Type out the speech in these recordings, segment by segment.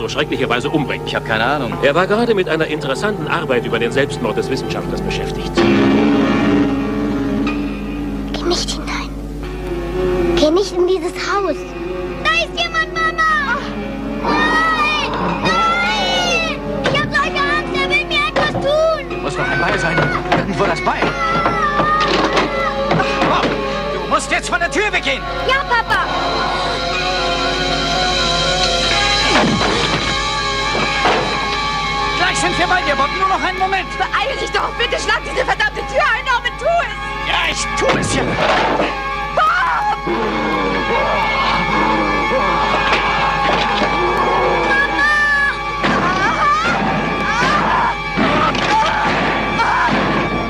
so schrecklicherweise umbringt? Ich habe keine Ahnung. Er war gerade mit einer interessanten Arbeit über den Selbstmord des Wissenschaftlers beschäftigt. Geh nicht hinein. Geh nicht in dieses Haus. Da ist jemand, Mama! Nein! Nein! Ich hab solche Angst, er will mir etwas tun! Muss doch ein Beil sein. Irgendwo das Beil. Bob, du musst jetzt von der Tür weggehen. Ja, Papa! Wir bei dir, Bob. Nur noch einen Moment. Beeil dich doch! Bitte schlag diese verdammte Tür ein, Norman, tu es! Ja, ich tu es ja. Mama!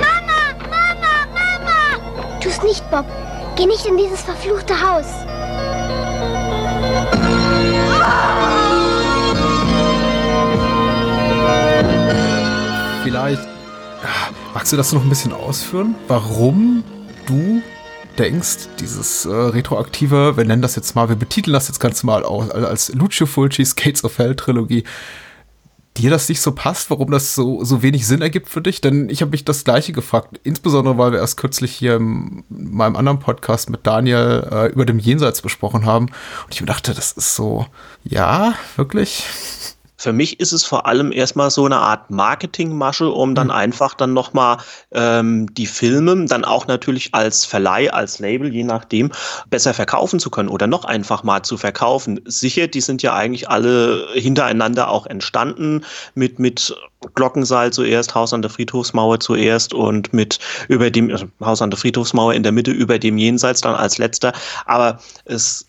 Mama! Mama! Tu's nicht, Bob. Geh nicht in dieses verfluchte Haus. Vielleicht magst du das noch ein bisschen ausführen? Warum du denkst, dieses äh, retroaktive, wir nennen das jetzt mal, wir betiteln das jetzt ganz mal auch als Lucio Fulcis Gates of Hell Trilogie, dir das nicht so passt, warum das so, so wenig Sinn ergibt für dich? Denn ich habe mich das gleiche gefragt, insbesondere weil wir erst kürzlich hier in meinem anderen Podcast mit Daniel äh, über dem Jenseits besprochen haben und ich mir dachte, das ist so, ja, wirklich? Für mich ist es vor allem erstmal so eine Art Marketingmasche, um dann Mhm. einfach dann nochmal ähm, die Filme dann auch natürlich als Verleih, als Label, je nachdem, besser verkaufen zu können oder noch einfach mal zu verkaufen. Sicher, die sind ja eigentlich alle hintereinander auch entstanden mit, mit Glockenseil zuerst, Haus an der Friedhofsmauer zuerst und mit über dem also Haus an der Friedhofsmauer in der Mitte über dem Jenseits dann als letzter. Aber es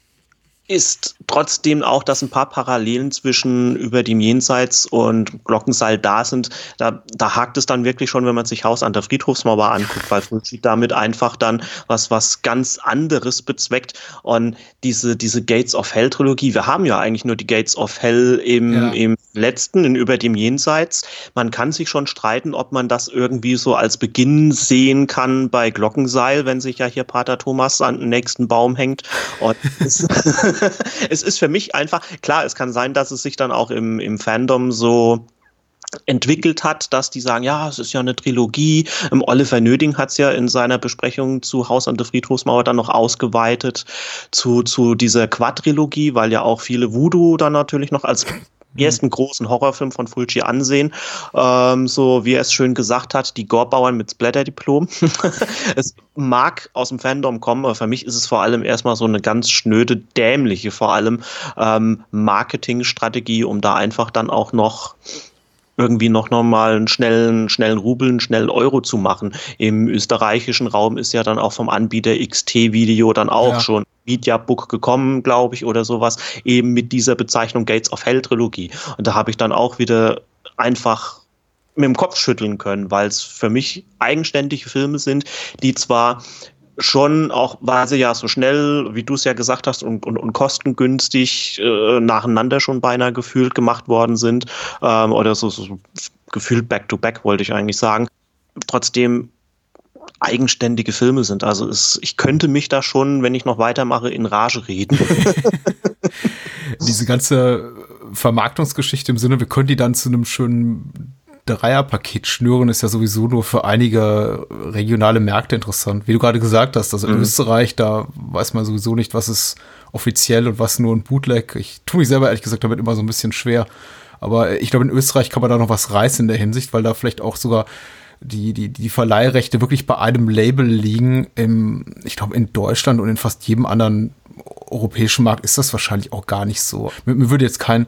ist trotzdem auch, dass ein paar Parallelen zwischen über dem Jenseits und Glockenseil da sind. Da, da hakt es dann wirklich schon, wenn man sich Haus an der Friedhofsmauer anguckt, weil Fulci damit einfach dann was, was ganz anderes bezweckt. Und diese, diese Gates of Hell Trilogie, wir haben ja eigentlich nur die Gates of Hell im, Ja. im letzten, in über dem Jenseits. Man kann sich schon streiten, ob man das irgendwie so als Beginn sehen kann bei Glockenseil, wenn sich ja hier Pater Thomas an den nächsten Baum hängt. Es, es ist für mich einfach, klar, es kann sein, dass es sich dann auch im, im Fandom so entwickelt hat, dass die sagen, ja, es ist ja eine Trilogie. Ähm, Oliver Nöding hat es ja in seiner Besprechung zu Haus an der Friedhofsmauer dann noch ausgeweitet zu, zu dieser Quadrilogie, weil ja auch viele Voodoo dann natürlich noch als ersten großen Horrorfilm von Fulci ansehen. Ähm, so wie er es schön gesagt hat, die Gorbauern mit Splatter-Diplom. es mag aus dem Fandom kommen, aber für mich ist es vor allem erstmal so eine ganz schnöde, dämliche, vor allem ähm, Marketingstrategie, um da einfach dann auch noch irgendwie noch mal einen schnellen, schnellen Rubel, einen schnellen Euro zu machen. Im österreichischen Raum ist ja dann auch vom Anbieter XT-Video dann auch Ja. schon Mediabook gekommen, glaube ich, oder sowas, eben mit dieser Bezeichnung Gates of Hell Trilogie. Und da habe ich dann auch wieder einfach mit dem Kopf schütteln können, weil es für mich eigenständige Filme sind, die zwar schon auch, weil sie ja so schnell, wie du es ja gesagt hast, und, und, und kostengünstig äh, nacheinander schon beinahe gefühlt gemacht worden sind, ähm, oder so, so gefühlt back-to-back, wollte ich eigentlich sagen, trotzdem eigenständige Filme sind. Also es, ich könnte mich da schon, wenn ich noch weitermache, in Rage reden. diese ganze Vermarktungsgeschichte im Sinne, wir können die dann zu einem schönen Dreierpaket schnüren, ist ja sowieso nur für einige regionale Märkte interessant. Wie du gerade gesagt hast, also in Mhm. Österreich, da weiß man sowieso nicht, was ist offiziell und was nur ein Bootleg. Ich tue mich selber ehrlich gesagt damit immer so ein bisschen schwer. Aber ich glaube, in Österreich kann man da noch was reißen in der Hinsicht, weil da vielleicht auch sogar die, die, die Verleihrechte wirklich bei einem Label liegen. Im, ich glaube, in Deutschland und in fast jedem anderen europäischen Markt ist das wahrscheinlich auch gar nicht so. Mir, mir würde jetzt kein,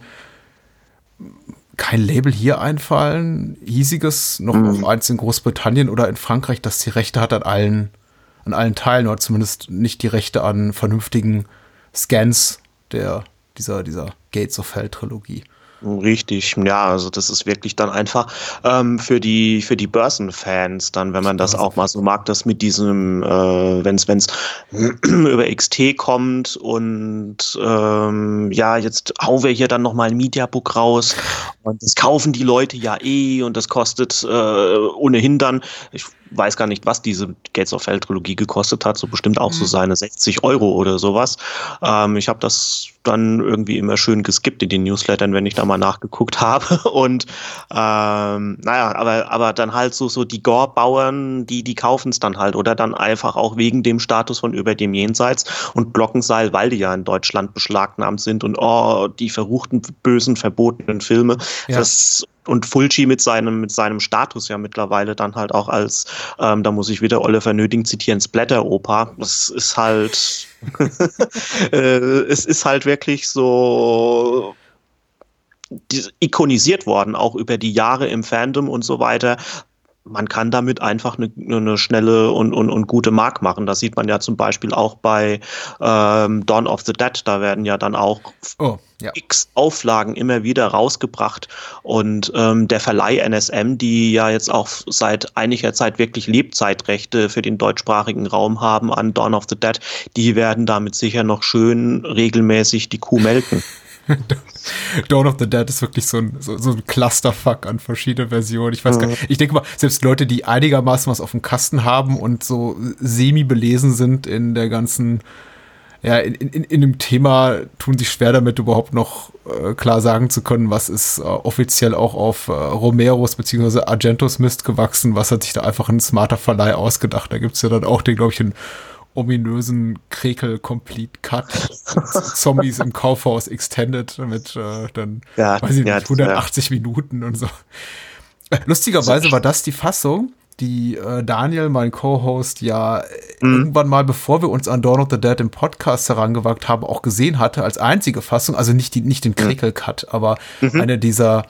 kein Label hier einfallen, hiesiges, noch Mhm. eins in Großbritannien oder in Frankreich, das die Rechte hat an allen, an allen Teilen oder zumindest nicht die Rechte an vernünftigen Scans der, dieser, dieser Gates of Hell Trilogie. Richtig, ja, also das ist wirklich dann einfach ähm, für die für die Börsenfans dann, wenn man das auch mal so mag, das mit diesem, äh, wenn es wenn es über XT kommt und ähm, ja, jetzt hauen wir hier dann noch mal ein Mediabook raus Und das kaufen die Leute ja eh und das kostet äh, ohnehin dann, ich weiß gar nicht, was diese Gates of Hell Trilogie gekostet hat, so bestimmt auch mhm. so seine 60 Euro oder sowas. Ähm, ich habe das dann irgendwie immer schön geskippt in den Newslettern, wenn ich da mal nachgeguckt habe. Und ähm, naja, aber, aber dann halt so, so die Gore-Bauern, die, die kaufen es dann halt oder dann einfach auch wegen dem Status von über dem Jenseits und Glockenseil, weil die ja in Deutschland beschlagnahmt sind und oh, die verruchten, bösen, verbotenen Filme. Ja. Das und Fulci mit seinem, mit seinem Status ja mittlerweile dann halt auch als, ähm, da muss ich wieder Oliver Nöding zitieren, Splatter-Oper. Das ist halt, äh, es ist halt wirklich so ikonisiert worden, auch über die Jahre im Fandom und so weiter, man kann damit einfach eine, eine schnelle und, und, und gute Mark machen. Das sieht man ja zum Beispiel auch bei ähm, Dawn of the Dead. Da werden ja dann auch oh, ja. x Auflagen immer wieder rausgebracht. Und ähm, der Verleih NSM, die ja jetzt auch seit einiger Zeit wirklich Lebzeitrechte für den deutschsprachigen Raum haben an Dawn of the Dead, die werden damit sicher noch schön regelmäßig die Kuh melken. Dawn of the Dead ist wirklich so ein, so, so ein Clusterfuck an verschiedenen Versionen. Ich weiß mhm. gar nicht. Ich denke mal, selbst Leute, die einigermaßen was auf dem Kasten haben und so semi belesen sind in der ganzen, ja, in, in, in dem Thema, tun sich schwer damit, überhaupt noch äh, klar sagen zu können, was ist äh, offiziell auch auf äh, Romeros bzw. Argentos Mist gewachsen, was hat sich da einfach ein smarter Verleih ausgedacht. Da gibt's ja dann auch den, glaube ich, in ominösen Krekel-Complete-Cut. Zombies im Kaufhaus Extended mit äh, dann, ja, weiß ich nicht, 180 ja. Minuten und so. Äh, lustigerweise war das die Fassung, die äh, Daniel, mein Co-Host, ja mhm. irgendwann mal, bevor wir uns an Dawn of the Dead im Podcast herangewagt haben, auch gesehen hatte als einzige Fassung. Also nicht, die, nicht den Krekel-Cut, aber mhm. eine dieser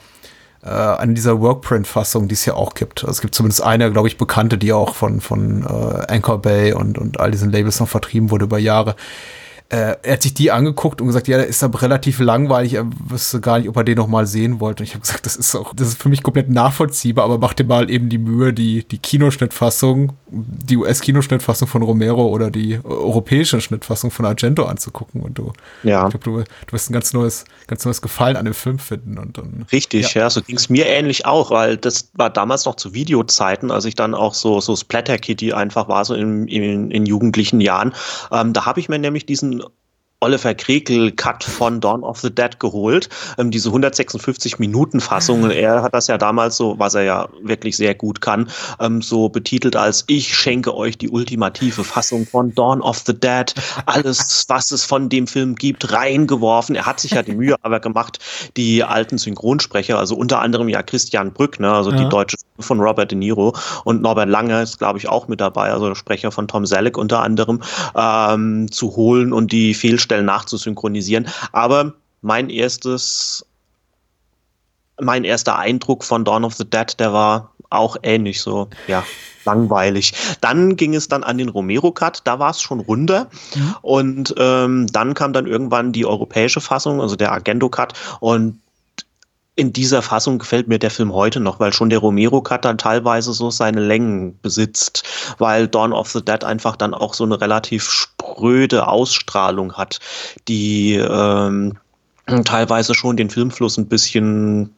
äh, eine dieser Workprint-Fassungen, die es ja auch gibt. Also es gibt zumindest eine, glaube ich, bekannte, die auch von, von äh, Anchor Bay und, und all diesen Labels noch vertrieben wurde über Jahre äh, er hat sich die angeguckt und gesagt, ja, der ist aber relativ langweilig, er wüsste gar nicht, ob er den noch mal sehen wollte. Und ich habe gesagt, das ist auch, das ist für mich komplett nachvollziehbar, aber mach dir mal eben die Mühe, die, die Kinoschnittfassung, die US-Kinoschnittfassung von Romero oder die europäische Schnittfassung von Argento anzugucken und du, ja. ich glaube, du, du wirst ein ganz neues, ganz neues Gefallen an dem Film finden und dann. Richtig, ja, ja so ging es mir ähnlich auch, weil das war damals noch zu Videozeiten, als ich dann auch so, so Splatter Kitty einfach war, so in, in, in jugendlichen Jahren. Ähm, da habe ich mir nämlich diesen Oliver Krekel-Cut von Dawn of the Dead geholt. Ähm, diese 156-Minuten-Fassung. Er hat das ja damals so, was er ja wirklich sehr gut kann, ähm, so betitelt als Ich schenke euch die ultimative Fassung von Dawn of the Dead. Alles, was es von dem Film gibt, reingeworfen. Er hat sich ja die Mühe aber gemacht, die alten Synchronsprecher, also unter anderem ja Christian Brück, ne, also ja. die deutsche von Robert De Niro und Norbert Lange ist, glaube ich, auch mit dabei, also der Sprecher von Tom Selleck unter anderem, ähm, zu holen und die Fehlstellungen Stellen nachzusynchronisieren. Aber mein erstes, mein erster Eindruck von Dawn of the Dead, der war auch ähnlich so, ja, langweilig. Dann ging es dann an den Romero-Cut, da war es schon runder. Mhm. Und ähm, dann kam dann irgendwann die europäische Fassung, also der Argento-Cut. Und in dieser Fassung gefällt mir der Film heute noch, weil schon der Romero-Cut dann teilweise so seine Längen besitzt, weil Dawn of the Dead einfach dann auch so eine relativ spröde Ausstrahlung hat, die ähm, teilweise schon den Filmfluss ein bisschen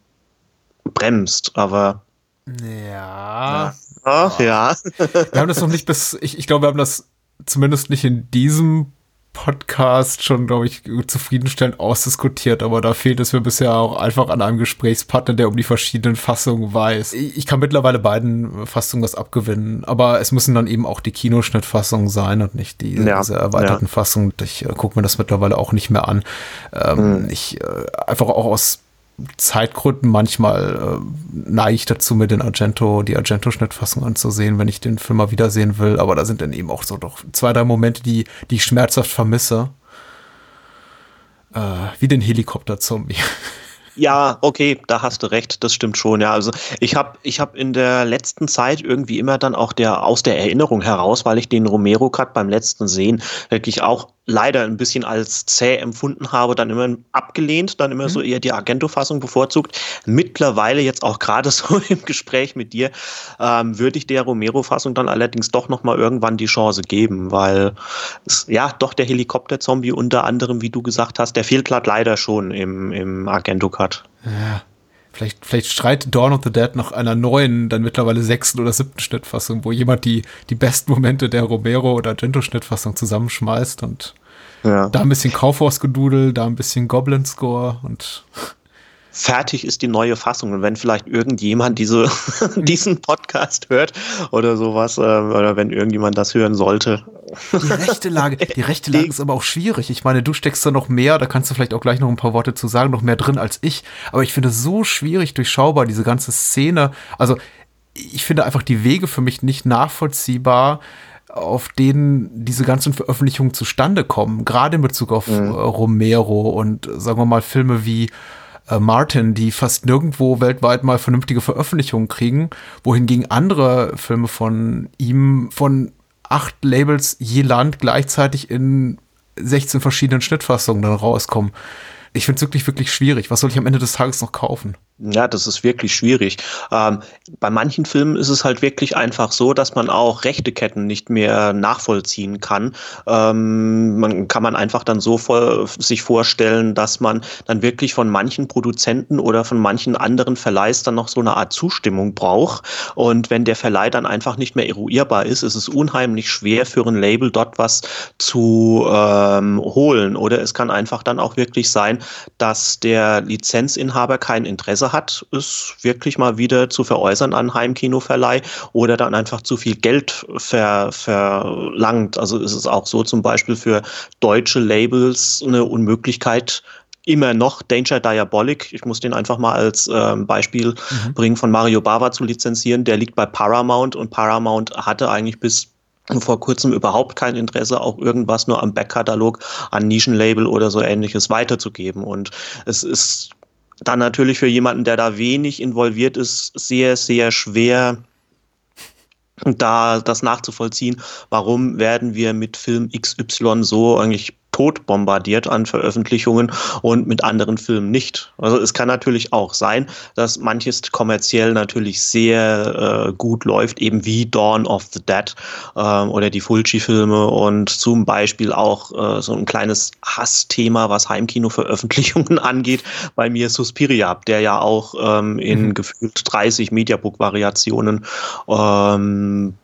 bremst, aber ja. Ja. ja. Wir haben das noch nicht bis, ich, ich glaube, wir haben das zumindest nicht in diesem Podcast schon, glaube ich, zufriedenstellend ausdiskutiert, aber da fehlt es mir bisher auch einfach an einem Gesprächspartner, der um die verschiedenen Fassungen weiß. Ich kann mittlerweile beiden Fassungen was abgewinnen, aber es müssen dann eben auch die Kinoschnittfassungen sein und nicht die, ja, diese erweiterten ja. Fassungen. Ich äh, gucke mir das mittlerweile auch nicht mehr an. Ähm, mhm. Ich äh, einfach auch aus Zeitgründen manchmal äh, neige ich dazu, mir den Argento, die Argento-Schnittfassung anzusehen, wenn ich den Film mal wiedersehen will. Aber da sind dann eben auch so doch zwei, drei Momente, die, die ich schmerzhaft vermisse. Äh, wie den Helikopter-Zombie. Ja, okay, da hast du recht, das stimmt schon. Ja, also ich habe ich hab in der letzten Zeit irgendwie immer dann auch der aus der Erinnerung heraus, weil ich den Romero Cut beim letzten Sehen wirklich auch leider ein bisschen als zäh empfunden habe, dann immer abgelehnt, dann immer mhm. so eher die Argento-Fassung bevorzugt. Mittlerweile jetzt auch gerade so im Gespräch mit dir ähm, würde ich der Romero-Fassung dann allerdings doch noch mal irgendwann die Chance geben, weil es, ja doch der Helikopter-Zombie unter anderem, wie du gesagt hast, der fehlt halt leider schon im, im Argento-Cut. Ja. Vielleicht, vielleicht schreit Dawn of the Dead nach einer neuen, dann mittlerweile sechsten oder siebten Schnittfassung, wo jemand die, die besten Momente der Romero- oder Argento-Schnittfassung zusammenschmeißt und ja. da ein bisschen Kaufhaus-Gedudel, da ein bisschen Goblin-Score und fertig ist die neue Fassung. Und wenn vielleicht irgendjemand diese, diesen Podcast hört oder sowas, äh, oder wenn irgendjemand das hören sollte. Die rechte Lage, die rechte Lage ist aber auch schwierig. Ich meine, du steckst da noch mehr, da kannst du vielleicht auch gleich noch ein paar Worte zu sagen, noch mehr drin als ich. Aber ich finde es so schwierig durchschaubar, diese ganze Szene. Also, ich finde einfach die Wege für mich nicht nachvollziehbar, auf denen diese ganzen Veröffentlichungen zustande kommen. Gerade in Bezug auf mhm. Romero und sagen wir mal Filme wie äh, Martin, die fast nirgendwo weltweit mal vernünftige Veröffentlichungen kriegen, wohingegen andere Filme von ihm von acht Labels je Land gleichzeitig in 16 verschiedenen Schnittfassungen dann rauskommen. Ich finde es wirklich, wirklich schwierig. Was soll ich am Ende des Tages noch kaufen? Ja, das ist wirklich schwierig. Ähm, bei manchen Filmen ist es halt wirklich einfach so, dass man auch Rechteketten nicht mehr nachvollziehen kann. Ähm, man kann man einfach dann so vor, sich vorstellen, dass man dann wirklich von manchen Produzenten oder von manchen anderen Verleihs dann noch so eine Art Zustimmung braucht. Und wenn der Verleih dann einfach nicht mehr eruierbar ist, ist es unheimlich schwer für ein Label dort was zu ähm, holen. Oder es kann einfach dann auch wirklich sein, dass der Lizenzinhaber kein Interesse Interesse hat, es wirklich mal wieder zu veräußern an Heimkinoverleih oder dann einfach zu viel Geld ver, verlangt. Also ist es auch so zum Beispiel für deutsche Labels eine Unmöglichkeit, immer noch Danger Diabolic, ich muss den einfach mal als ähm, Beispiel mhm. bringen, von Mario Bava zu lizenzieren. Der liegt bei Paramount und Paramount hatte eigentlich bis vor kurzem überhaupt kein Interesse, auch irgendwas nur am Backkatalog an Nischenlabel oder so ähnliches weiterzugeben. Und es ist dann natürlich für jemanden, der da wenig involviert ist, sehr, sehr schwer, da das nachzuvollziehen, warum werden wir mit Film XY so eigentlich tot bombardiert an Veröffentlichungen und mit anderen Filmen nicht. Also es kann natürlich auch sein, dass manches kommerziell natürlich sehr äh, gut läuft, eben wie Dawn of the Dead äh, oder die Fulci-Filme und zum Beispiel auch äh, so ein kleines Hassthema, was Heimkino-Veröffentlichungen angeht, bei mir Suspiria, der ja auch ähm, in mhm. gefühlt 30 Mediabook-Variationen ähm,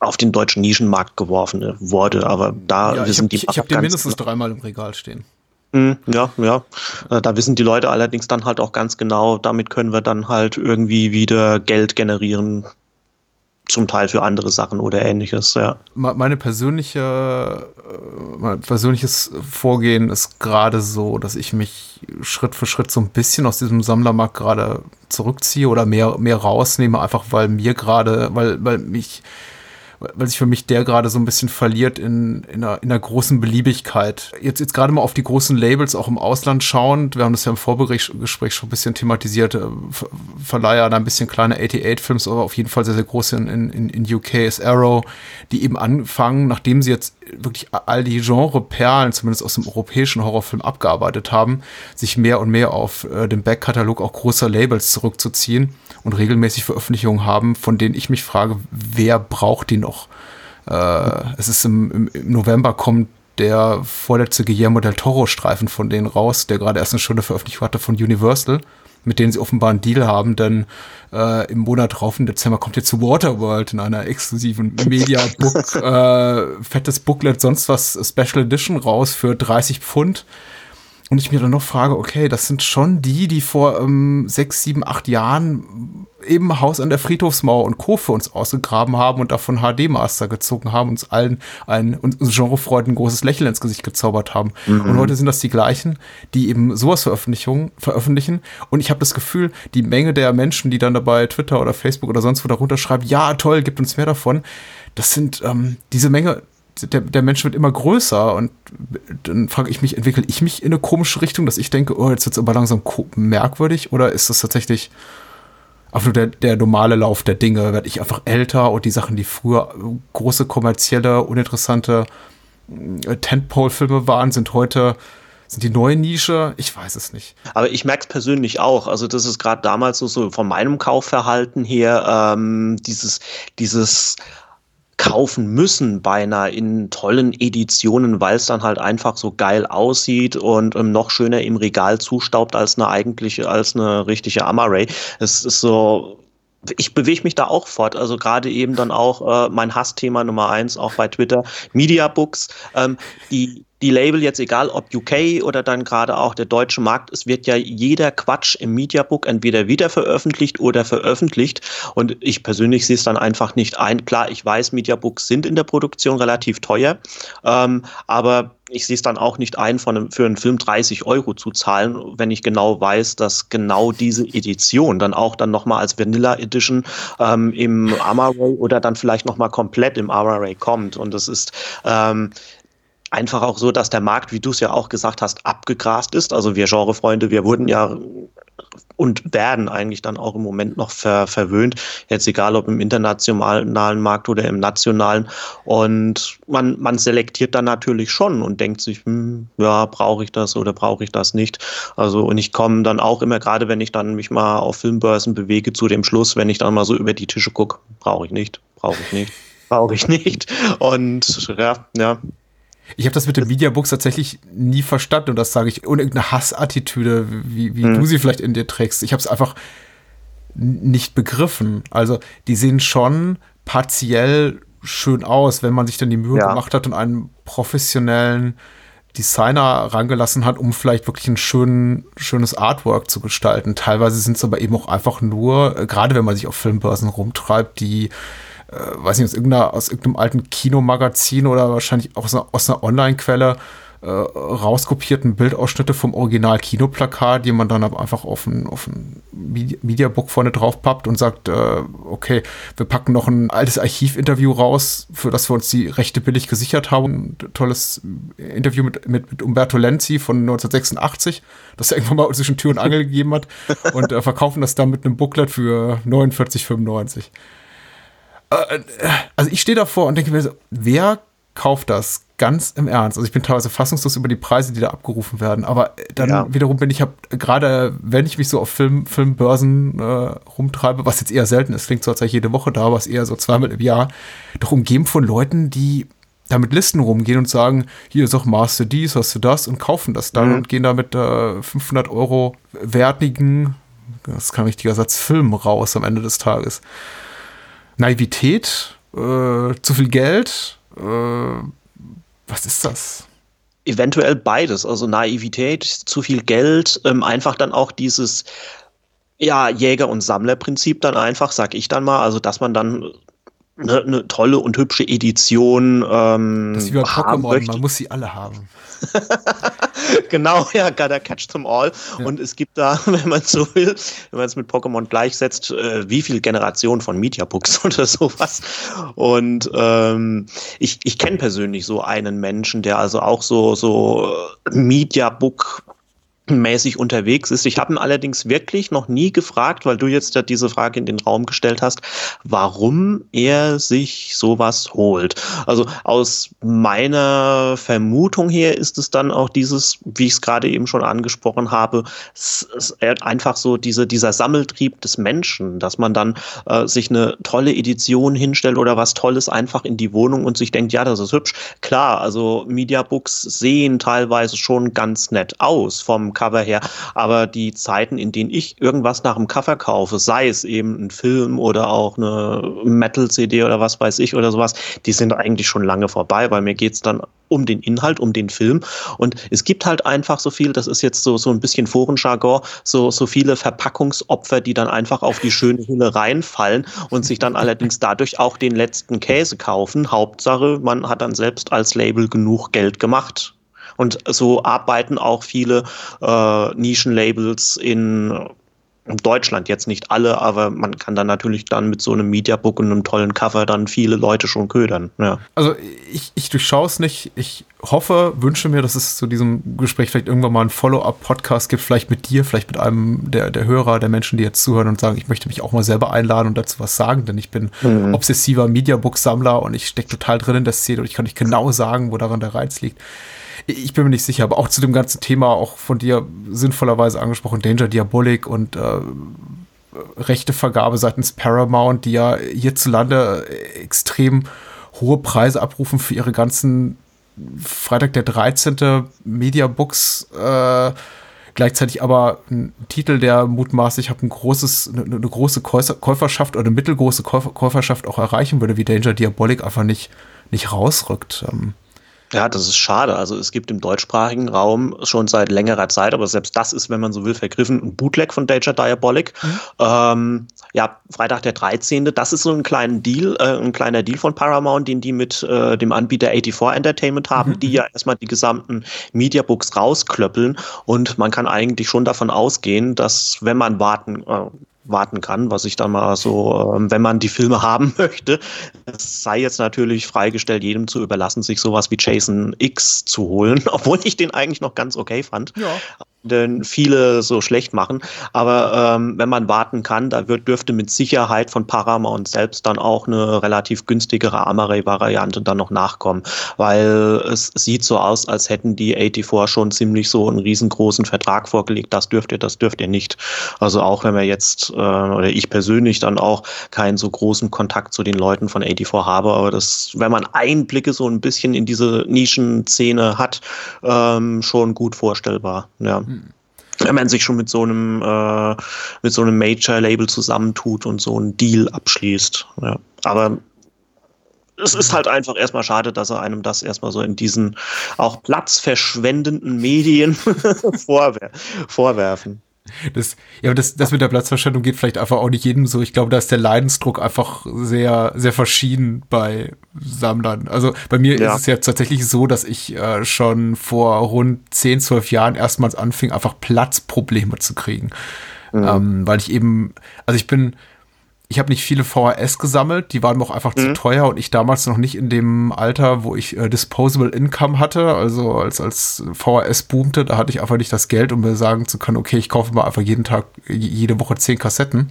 auf den deutschen Nischenmarkt geworfen wurde. Aber da ja, wissen hab, die Ich, ich habe den mindestens genau. dreimal im Regal stehen. Hm, ja, ja. Äh, da wissen die Leute allerdings dann halt auch ganz genau, damit können wir dann halt irgendwie wieder Geld generieren, zum Teil für andere Sachen oder ähnliches, ja. Meine persönliche, äh, mein persönliches Vorgehen ist gerade so, dass ich mich Schritt für Schritt so ein bisschen aus diesem Sammlermarkt gerade zurückziehe oder mehr, mehr rausnehme, einfach weil mir gerade, weil, weil mich weil sich für mich der gerade so ein bisschen verliert in, in, einer, in einer großen Beliebigkeit. Jetzt, jetzt gerade mal auf die großen Labels auch im Ausland schauend, wir haben das ja im Vorgespräch schon ein bisschen thematisiert, äh, Verleiher da ein bisschen kleine 88-Films, aber auf jeden Fall sehr, sehr große in, in, in UK ist Arrow, die eben anfangen, nachdem sie jetzt wirklich all die Genre-Perlen, zumindest aus dem europäischen Horrorfilm, abgearbeitet haben, sich mehr und mehr auf äh, den Backkatalog auch großer Labels zurückzuziehen und regelmäßig Veröffentlichungen haben, von denen ich mich frage, wer braucht die noch? Äh, es ist im, im, November kommt der vorletzte Guillermo del Toro-Streifen von denen raus, der gerade erst eine schöne Veröffentlichung hatte von Universal, mit denen sie offenbar einen Deal haben, denn äh, im Monat drauf, im Dezember, kommt ihr zu Waterworld in einer exklusiven Media-Book, äh, fettes Booklet, sonst was Special Edition raus für 30 Pfund. Und ich mir dann noch frage, okay, das sind schon die, die vor ähm, sechs, sieben, acht Jahren eben Haus an der Friedhofsmauer und Co. für uns ausgegraben haben und davon HD-Master gezogen haben, uns allen ein uns Genrefreuden ein großes Lächeln ins Gesicht gezaubert haben. Mhm. Und heute sind das die gleichen, die eben sowas Veröffentlichungen veröffentlichen. Und ich habe das Gefühl, die Menge der Menschen, die dann dabei Twitter oder Facebook oder sonst wo darunter schreiben, ja, toll, gibt uns mehr davon, das sind ähm, diese Menge, der, der Mensch wird immer größer und dann frage ich mich, entwickle ich mich in eine komische Richtung, dass ich denke, oh, jetzt wird es aber langsam merkwürdig oder ist das tatsächlich einfach nur der, der normale Lauf der Dinge? Werde ich einfach älter und die Sachen, die früher große kommerzielle, uninteressante äh, Tentpole-Filme waren, sind heute sind die neue Nische? Ich weiß es nicht. Aber ich merke es persönlich auch. Also das ist gerade damals so, so von meinem Kaufverhalten her ähm, dieses, dieses kaufen müssen, beinahe in tollen Editionen, weil es dann halt einfach so geil aussieht und ähm, noch schöner im Regal zustaubt als eine eigentliche, als eine richtige Amaray. Es ist so, ich bewege mich da auch fort. Also gerade eben dann auch äh, mein Hassthema Nummer eins, auch bei Twitter, Mediabooks. Ähm, die, die Label jetzt egal ob UK oder dann gerade auch der deutsche Markt, es wird ja jeder Quatsch im Mediabook entweder wieder veröffentlicht oder veröffentlicht und ich persönlich sehe es dann einfach nicht ein. Klar, ich weiß, Mediabooks sind in der Produktion relativ teuer, ähm, aber ich sehe es dann auch nicht ein, einem, für einen Film 30 Euro zu zahlen, wenn ich genau weiß, dass genau diese Edition dann auch dann nochmal als Vanilla Edition ähm, im Amaray oder dann vielleicht nochmal komplett im Amaray kommt. Und das ist ähm, einfach auch so, dass der Markt, wie du es ja auch gesagt hast, abgegrast ist. Also wir Genrefreunde, wir wurden ja und werden eigentlich dann auch im Moment noch ver verwöhnt. Jetzt egal ob im internationalen Markt oder im nationalen. Und man, man selektiert dann natürlich schon und denkt sich, hm, ja, brauche ich das oder brauche ich das nicht. Also und ich komme dann auch immer, gerade wenn ich dann mich mal auf Filmbörsen bewege, zu dem Schluss, wenn ich dann mal so über die Tische gucke, brauche ich nicht, brauche ich nicht brauche ich nicht. Und ja, ja, ich habe das mit den Mediabooks tatsächlich nie verstanden und das sage ich ohne irgendeine Hassattitüde, wie, wie mhm. du sie vielleicht in dir trägst. Ich habe es einfach nicht begriffen. Also die sehen schon partiell schön aus, wenn man sich dann die Mühe ja. gemacht hat und einen professionellen Designer rangelassen hat, um vielleicht wirklich ein schön, schönes Artwork zu gestalten. Teilweise sind es aber eben auch einfach nur, äh, gerade wenn man sich auf Filmbörsen rumtreibt, die äh, weiß nicht, aus, irgendeiner, aus irgendeinem alten Kinomagazin oder wahrscheinlich auch aus einer, aus einer Online-Quelle äh, rauskopierten Bildausschnitte vom Original-Kinoplakat, die man dann aber einfach auf ein, auf ein Mediabook vorne drauf pappt und sagt, äh, okay, wir packen noch ein altes Archivinterview raus, für das wir uns die Rechte billig gesichert haben. Ein tolles Interview mit, mit, mit Umberto Lenzi von 1986, das er irgendwann mal zwischen Tür und Angel gegeben hat und äh, verkaufen das dann mit einem Booklet für 49,95. Äh, also ich stehe davor und denke mir so, wer kauft das ganz im Ernst? Also ich bin teilweise fassungslos über die Preise, die da abgerufen werden, aber dann ja. wiederum bin ich, gerade wenn ich mich so auf Film, Filmbörsen äh, rumtreibe, was jetzt eher selten ist, klingt so, als sei ich jede Woche da, was eher so zweimal im Jahr, doch umgeben von Leuten, die da mit Listen rumgehen und sagen, hier ist auch Master dies, hast du das und kaufen das dann mhm. und gehen da mit äh, 500 Euro wertigen, das ist kein richtiger Satz, Film raus am Ende des Tages. Naivität, äh, zu viel Geld, äh, was ist das? Eventuell beides, also Naivität, zu viel Geld, ähm, einfach dann auch dieses ja, Jäger- und Sammlerprinzip dann einfach, sag ich dann mal, also dass man dann eine, eine tolle und hübsche Edition ähm, das ist wie bei Pokémon, man muss sie alle haben. genau, ja, gotta catch them all. Ja. Und es gibt da, wenn man so will, wenn man es mit Pokémon gleichsetzt, äh, wie viel Generationen von Mediabooks oder sowas. Und ähm, ich, ich kenne persönlich so einen Menschen, der also auch so, so Mediabook mäßig unterwegs ist. Ich habe ihn allerdings wirklich noch nie gefragt, weil du jetzt ja diese Frage in den Raum gestellt hast, warum er sich sowas holt. Also aus meiner Vermutung her ist es dann auch dieses, wie ich es gerade eben schon angesprochen habe, einfach so diese, dieser Sammeltrieb des Menschen, dass man dann äh, sich eine tolle Edition hinstellt oder was Tolles einfach in die Wohnung und sich denkt, ja, das ist hübsch. Klar, also Mediabooks sehen teilweise schon ganz nett aus vom Cover her. Aber die Zeiten, in denen ich irgendwas nach dem Cover kaufe, sei es eben ein Film oder auch eine Metal-CD oder was weiß ich oder sowas, die sind eigentlich schon lange vorbei, weil mir geht es dann um den Inhalt, um den Film. Und es gibt halt einfach so viel, das ist jetzt so, so ein bisschen Forenjargon, so, so viele Verpackungsopfer, die dann einfach auf die schöne Hülle reinfallen und sich dann allerdings dadurch auch den letzten Käse kaufen. Hauptsache, man hat dann selbst als Label genug Geld gemacht. Und so arbeiten auch viele äh, Nischenlabels in Deutschland jetzt nicht alle, aber man kann dann natürlich dann mit so einem Mediabook und einem tollen Cover dann viele Leute schon ködern. Ja. Also ich, ich durchschaue es nicht. Ich hoffe, wünsche mir, dass es zu diesem Gespräch vielleicht irgendwann mal einen Follow-up-Podcast gibt, vielleicht mit dir, vielleicht mit einem der, der Hörer, der Menschen, die jetzt zuhören und sagen, ich möchte mich auch mal selber einladen und dazu was sagen, denn ich bin mhm. obsessiver Mediabook-Sammler und ich stecke total drin in der Szene und ich kann nicht genau sagen, wo daran der Reiz liegt ich bin mir nicht sicher, aber auch zu dem ganzen Thema, auch von dir sinnvollerweise angesprochen, Danger Diabolik und äh, Rechtevergabe seitens Paramount, die ja hierzulande extrem hohe Preise abrufen für ihre ganzen Freitag der 13. Mediabooks, äh, gleichzeitig aber ein Titel, der mutmaßlich hat ein großes, eine, eine große Käuferschaft oder eine mittelgroße Käuferschaft auch erreichen würde, wie Danger Diabolic einfach nicht, nicht rausrückt. Ähm, ja, das ist schade. Also es gibt im deutschsprachigen Raum schon seit längerer Zeit, aber selbst das ist, wenn man so will, vergriffen, ein Bootleg von Danger Diabolic. Mhm. Ähm, ja, Freitag der 13. Das ist so ein kleiner Deal, äh, ein kleiner Deal von Paramount, den die mit äh, dem Anbieter 84 Entertainment haben, mhm. die ja erstmal die gesamten Mediabooks rausklöppeln und man kann eigentlich schon davon ausgehen, dass wenn man warten, äh, warten kann, was ich dann mal so, ähm, wenn man die Filme haben möchte, es sei jetzt natürlich freigestellt, jedem zu überlassen, sich sowas wie Jason X zu holen, obwohl ich den eigentlich noch ganz okay fand. Ja denn viele so schlecht machen. Aber ähm, wenn man warten kann, da wird, dürfte mit Sicherheit von Paramount selbst dann auch eine relativ günstigere Amaray-Variante dann noch nachkommen, weil es sieht so aus, als hätten die 84 schon ziemlich so einen riesengroßen Vertrag vorgelegt. Das dürft ihr, das dürft ihr nicht. Also auch wenn wir jetzt, äh, oder ich persönlich dann auch keinen so großen Kontakt zu den Leuten von 84 habe, aber das, wenn man Einblicke so ein bisschen in diese Nischenszene hat, ähm, schon gut vorstellbar. Ja wenn man sich schon mit so einem äh, mit so einem Major-Label zusammentut und so einen Deal abschließt. Ja. Aber es ist halt einfach erstmal schade, dass er einem das erstmal so in diesen auch platzverschwendenden Medien vorwer vorwerfen. Das, ja, das, das mit der Platzverschwendung geht vielleicht einfach auch nicht jedem so. Ich glaube, da ist der Leidensdruck einfach sehr, sehr verschieden bei Sammlern. Also bei mir ja. ist es ja tatsächlich so, dass ich äh, schon vor rund 10, 12 Jahren erstmals anfing, einfach Platzprobleme zu kriegen. Mhm. Ähm, weil ich eben, also ich bin, ich habe nicht viele VHS gesammelt, die waren mir auch einfach mhm. zu teuer und ich damals noch nicht in dem Alter, wo ich äh, Disposable Income hatte, also als, als VHS boomte, da hatte ich einfach nicht das Geld, um mir sagen zu können, okay, ich kaufe mal einfach jeden Tag, jede Woche zehn Kassetten.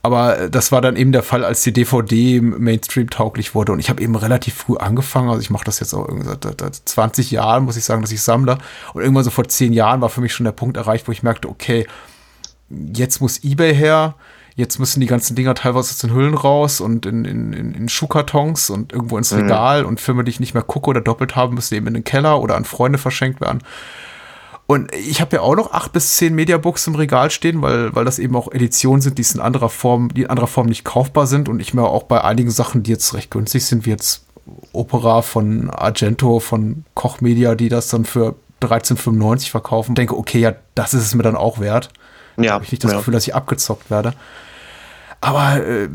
Aber äh, das war dann eben der Fall, als die DVD Mainstream tauglich wurde. Und ich habe eben relativ früh angefangen. Also ich mache das jetzt auch irgendwie seit 20 Jahren, muss ich sagen, dass ich sammle. Und irgendwann so vor 10 Jahren war für mich schon der Punkt erreicht, wo ich merkte, okay, jetzt muss eBay her Jetzt müssen die ganzen Dinger teilweise aus den Hüllen raus und in, in, in Schuhkartons und irgendwo ins mhm. Regal mhm. und Filme, die ich nicht mehr gucke oder doppelt habe, müssen eben in den Keller oder an Freunde verschenkt werden. Und ich habe ja auch noch acht bis zehn Mediabooks im Regal stehen, weil, weil das eben auch Editionen sind, die in anderer Form, die in anderer Form nicht kaufbar sind und ich mir auch bei einigen Sachen, die jetzt recht günstig sind, wie jetzt Opera von Argento, von Koch Media, die das dann für 13,95 verkaufen, denke, okay, ja, das ist es mir dann auch wert. Ja. Habe ich nicht das ja. Gefühl, dass ich abgezockt werde. Aber äh,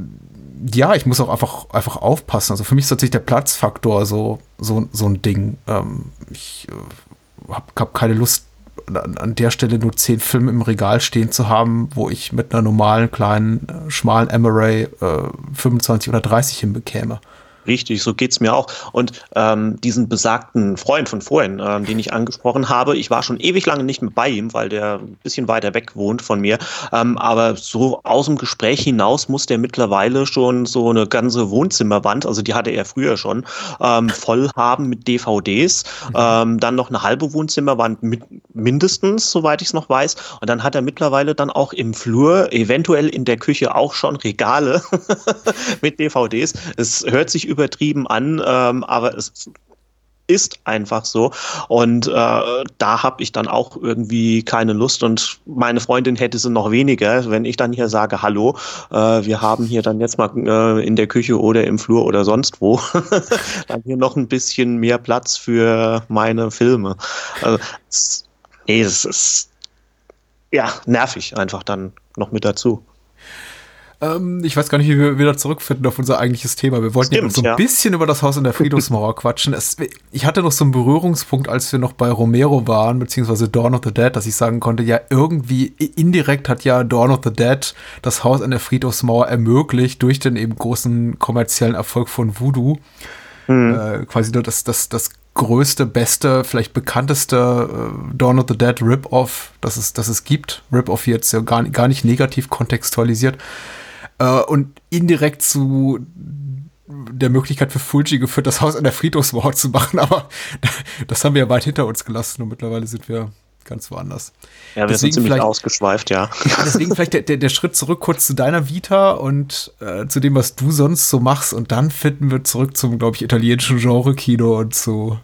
ja, ich muss auch einfach, einfach aufpassen. Also für mich ist tatsächlich der Platzfaktor so, so, so ein Ding. Ähm, ich äh, habe hab keine Lust, an, an, der Stelle nur zehn Filme im Regal stehen zu haben, wo ich mit einer normalen, kleinen, äh, schmalen M-Array äh, 25 oder 30 hinbekäme. Richtig, so geht's mir auch. Und ähm, diesen besagten Freund von vorhin, ähm, den ich angesprochen habe, ich war schon ewig lange nicht mehr bei ihm, weil der ein bisschen weiter weg wohnt von mir. Ähm, aber so aus dem Gespräch hinaus muss der mittlerweile schon so eine ganze Wohnzimmerwand, also die hatte er früher schon, ähm, voll haben mit DVDs. Mhm. Ähm, dann noch eine halbe Wohnzimmerwand mit mindestens, soweit ich es noch weiß. Und dann hat er mittlerweile dann auch im Flur, eventuell in der Küche auch schon Regale mit DVDs. Es hört sich übertrieben an, ähm, aber es ist einfach so. Und äh, da habe ich dann auch irgendwie keine Lust. Und meine Freundin hätte sie noch weniger, wenn ich dann hier sage, hallo, äh, wir haben hier dann jetzt mal äh, in der Küche oder im Flur oder sonst wo, dann hier noch ein bisschen mehr Platz für meine Filme. Also, es, nee, es ist ja nervig einfach dann noch mit dazu. Ähm, ich weiß gar nicht, wie wir wieder zurückfinden auf unser eigentliches Thema. Wir wollten Stimmt, ja so ein ja. bisschen über das Haus in der Friedhofsmauer quatschen. Es, ich hatte noch so einen Berührungspunkt, als wir noch bei Romero waren, beziehungsweise Dawn of the Dead, dass ich sagen konnte, ja, irgendwie indirekt hat ja Dawn of the Dead das Haus an der Friedhofsmauer ermöglicht durch den eben großen kommerziellen Erfolg von Voodoo. Mhm. Äh, quasi nur das, das, das größte, beste, vielleicht bekannteste äh, Dawn of the Dead Rip-Off, das es, das es gibt. Rip-Off jetzt ja gar, gar nicht negativ kontextualisiert äh, und indirekt zu der Möglichkeit für Fulci geführt, das Haus an der Friedhofsmauer zu machen, aber das haben wir ja weit hinter uns gelassen und mittlerweile sind wir ganz woanders. Ja, wir Deswegen sind ziemlich vielleicht- ausgeschweift, ja. Ja, deswegen vielleicht der, der, der Schritt zurück kurz zu deiner Vita und äh, zu dem, was du sonst so machst. Und dann finden wir zurück zum, glaube ich, italienischen Genre-Kino und zu,